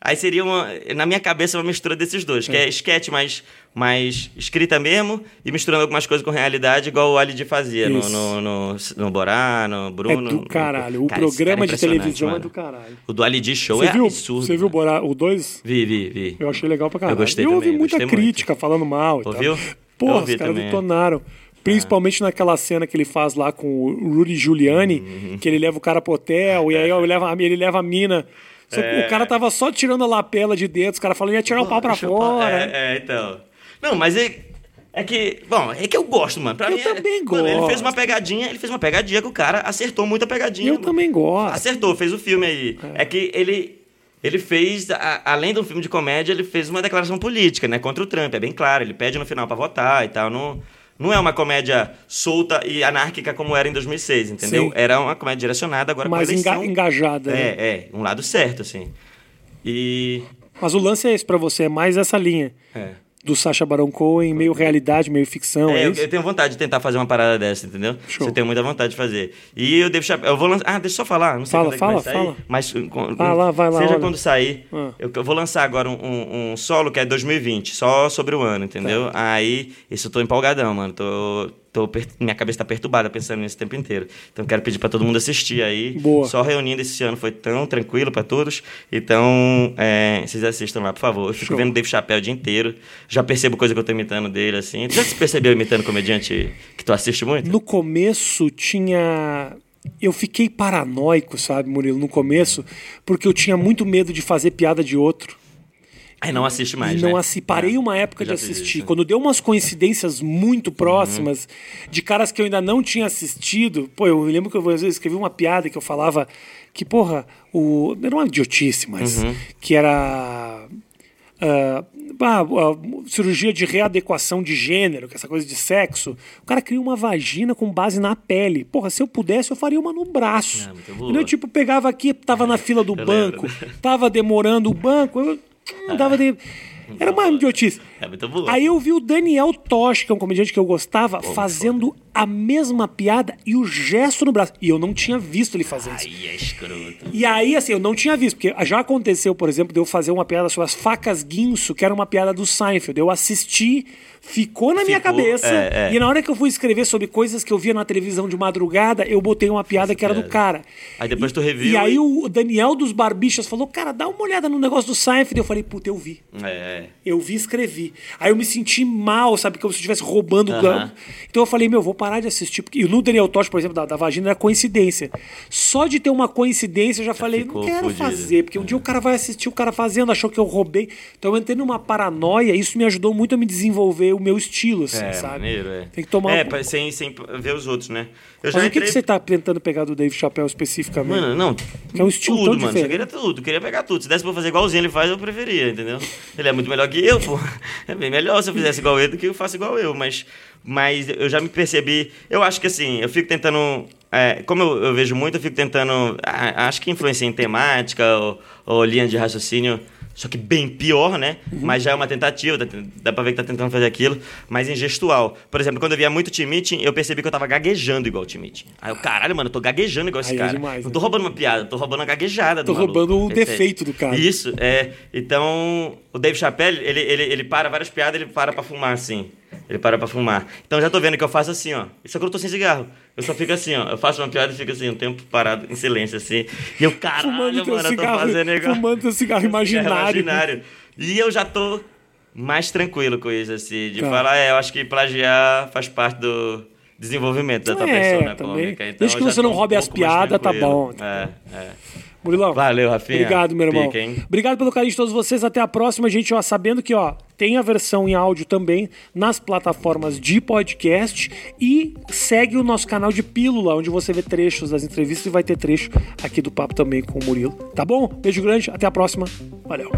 aí seria, uma, na minha cabeça, uma mistura desses dois, que é sketch mais, mais escrita mesmo e misturando algumas coisas com realidade, igual o Ali de fazia no, no, no, no Borá, no É Bruno. do caralho. O Cara, esse cara programa é de televisão é mano. do caralho. O do Ali de Show Você é viu, absurdo. você viu o Borá- o 2? Vi, vi, vi. Eu achei legal pra caralho. Eu gostei E houve também, muita gostei muito. crítica falando mal e Ouviu? tal. Eu Porra, ouvi os caras é. detonaram. Principalmente naquela cena que ele faz lá com o Rudy Giuliani, Uhum. que ele leva o cara pro hotel, e aí ele leva, ele leva a mina. Só que É. o cara tava só tirando a lapela de dentro, os caras falando ia tirar o pau pra fora. É, é, então. Não, mas é, é que. Bom, é que eu gosto, mano. Pra Eu mim, é- também mano, Ele gosto. fez uma pegadinha, ele fez uma pegadinha que o cara acertou muito a pegadinha. Eu mano. também gosto. Acertou, fez o filme aí. É, que ele. Ele fez, a- além de um filme de comédia, ele fez uma declaração política, né? Contra o Trump, é bem claro. Ele pede no final pra votar e tal. Não, não é uma comédia solta e anárquica como era em 2006, entendeu? Sim. Era uma comédia direcionada agora Mais com eleição. enga- engajada. né? É, é, um lado certo, assim. E. Mas o lance é esse pra você, é mais essa linha. É. Do Sacha Baron Cohen, meio realidade, meio ficção. É, É, eu, isso? eu tenho vontade de tentar fazer uma parada dessa, entendeu? Show. Você tem muita vontade de fazer. E eu devo Eu vou lançar. Ah, deixa eu só falar. Não sei Fala, quando é vai fala, sair, fala. Mas Vai lá, vai lá, seja olha. quando sair. Ah. Eu, eu vou lançar agora um, um- um solo que é 2020, só sobre o ano, entendeu? Tá. Aí, isso eu tô empolgadão, mano. Tô. Tô Minha cabeça tá perturbada pensando nisso o tempo inteiro. Então quero pedir pra todo mundo assistir aí. Boa. Só reunindo esse ano foi tão tranquilo pra todos. Então, é, vocês assistam lá, por favor. Eu fico Show. vendo Dave Chappelle o dia inteiro. Já percebo coisa que eu tô imitando dele, assim. Já se percebeu imitando comediante que tu assiste muito? No começo tinha. Eu fiquei paranoico, sabe, Murilo, no começo, porque eu tinha muito medo de fazer piada de outro. Aí não assiste mais, e não né? assi... Parei É, uma época eu de assistir. Quando deu umas coincidências muito próximas Uhum. de caras que eu ainda não tinha assistido. Pô, eu me lembro que eu às vezes, escrevi uma piada que eu falava que, porra, o... era uma idiotice, mas Uhum. que era. ah, ah, cirurgia de readequação de gênero, que é essa coisa de sexo. O cara cria uma vagina com base na pele. Porra, se eu pudesse, eu faria uma no braço. Boa. Entendeu? Tipo, pegava aqui, tava na [LAUGHS] fila do Eu banco, lembro. tava demorando o banco, eu não dava de... Era uma idiotice. É muito bom. Aí eu vi o Daniel Tosh, que é um comediante que eu gostava, fazendo a mesma piada e o gesto no braço. E eu não tinha visto ele fazer isso. Aí é escroto. E aí, assim, eu não tinha visto, porque já aconteceu, por exemplo, de eu fazer uma piada sobre as facas guinso, que era uma piada do Seinfeld. Eu assisti, ficou na minha Ficou, cabeça, é, é. e na hora que eu fui escrever sobre coisas que eu via na televisão de madrugada, eu botei uma piada que era do piada. cara. Aí depois E- tu reviu E aí e- o Daniel dos Barbichas falou, cara, dá uma olhada no negócio do Seinfeld. Eu falei, puta, eu vi. É. Eu vi e Aí eu me senti mal, sabe? Como se eu estivesse roubando o campo. Então eu falei, meu, vou parar de assistir. Porque... E no Daniel Tosh, por exemplo, da, da vagina, era coincidência. Só de ter uma coincidência, eu já falei, não quero fazer. Porque um dia o cara vai assistir o cara fazendo, achou que eu roubei. Então eu entrei numa paranoia, isso me ajudou muito a me desenvolver o meu estilo, assim, É, sabe? maneiro, é. Tem que tomar É, um- sem, sem ver os outros, né? Eu Mas o que, que entrei- você tá tentando pegar do Dave Chappelle especificamente? Mano, não. Que é um estilo tudo, mano. diferente. Eu queria tudo, queria pegar tudo. Se desse pra fazer igualzinho ele faz, eu preferia, entendeu? Ele é muito melhor que eu, pô. É bem melhor se eu fizesse igual ele do que eu faço igual eu. Mas, mas eu já me percebi. Eu acho que assim, eu fico tentando. é, como eu, eu vejo muito, eu fico tentando. Acho que influencia em temática ou, ou linha de raciocínio. Só que bem pior, né? Uhum. Mas já é uma tentativa, tá- dá pra ver que tá tentando fazer aquilo, mas em gestual. Por exemplo, quando eu via muito Tim Meeting, eu percebi que eu tava gaguejando igual o Tim Meeting. Aí eu, caralho, mano, eu tô gaguejando igual esse Aí é cara. demais, não né? tô roubando uma piada, tô roubando uma gaguejada Tô do maluco. roubando um É, defeito do cara. Isso, é. Então, o Dave Chappelle, ele, ele, ele para várias piadas, ele para pra fumar, assim. Ele para pra fumar. Então já tô vendo que eu faço assim, ó. Isso é quando eu tô sem cigarro. Eu só fico assim, ó. Eu faço uma piada e fico assim, um tempo parado, em silêncio, assim. E eu, caralho, Fumando mano, eu tô cigarro, fazendo igual... fumando teu cigarro imaginário. imaginário. E eu já tô mais tranquilo com isso, assim. De Tá. falar, é, eu acho que plagiar faz parte do desenvolvimento da tua É, persona também. cômica. Então, Desde que você não tô um roube as piadas, tá tranquilo. bom. É, é. Murilão. Valeu, Rafinha. Obrigado, meu irmão. Pica? Obrigado pelo carinho de todos vocês. Até a próxima, gente. Ó, sabendo que ó, tem a versão em áudio também nas plataformas de podcast. E segue o nosso canal de Pílula, onde você vê trechos das entrevistas e vai ter trecho aqui do papo também com o Murilo. Tá bom? Beijo grande, até a próxima. Valeu.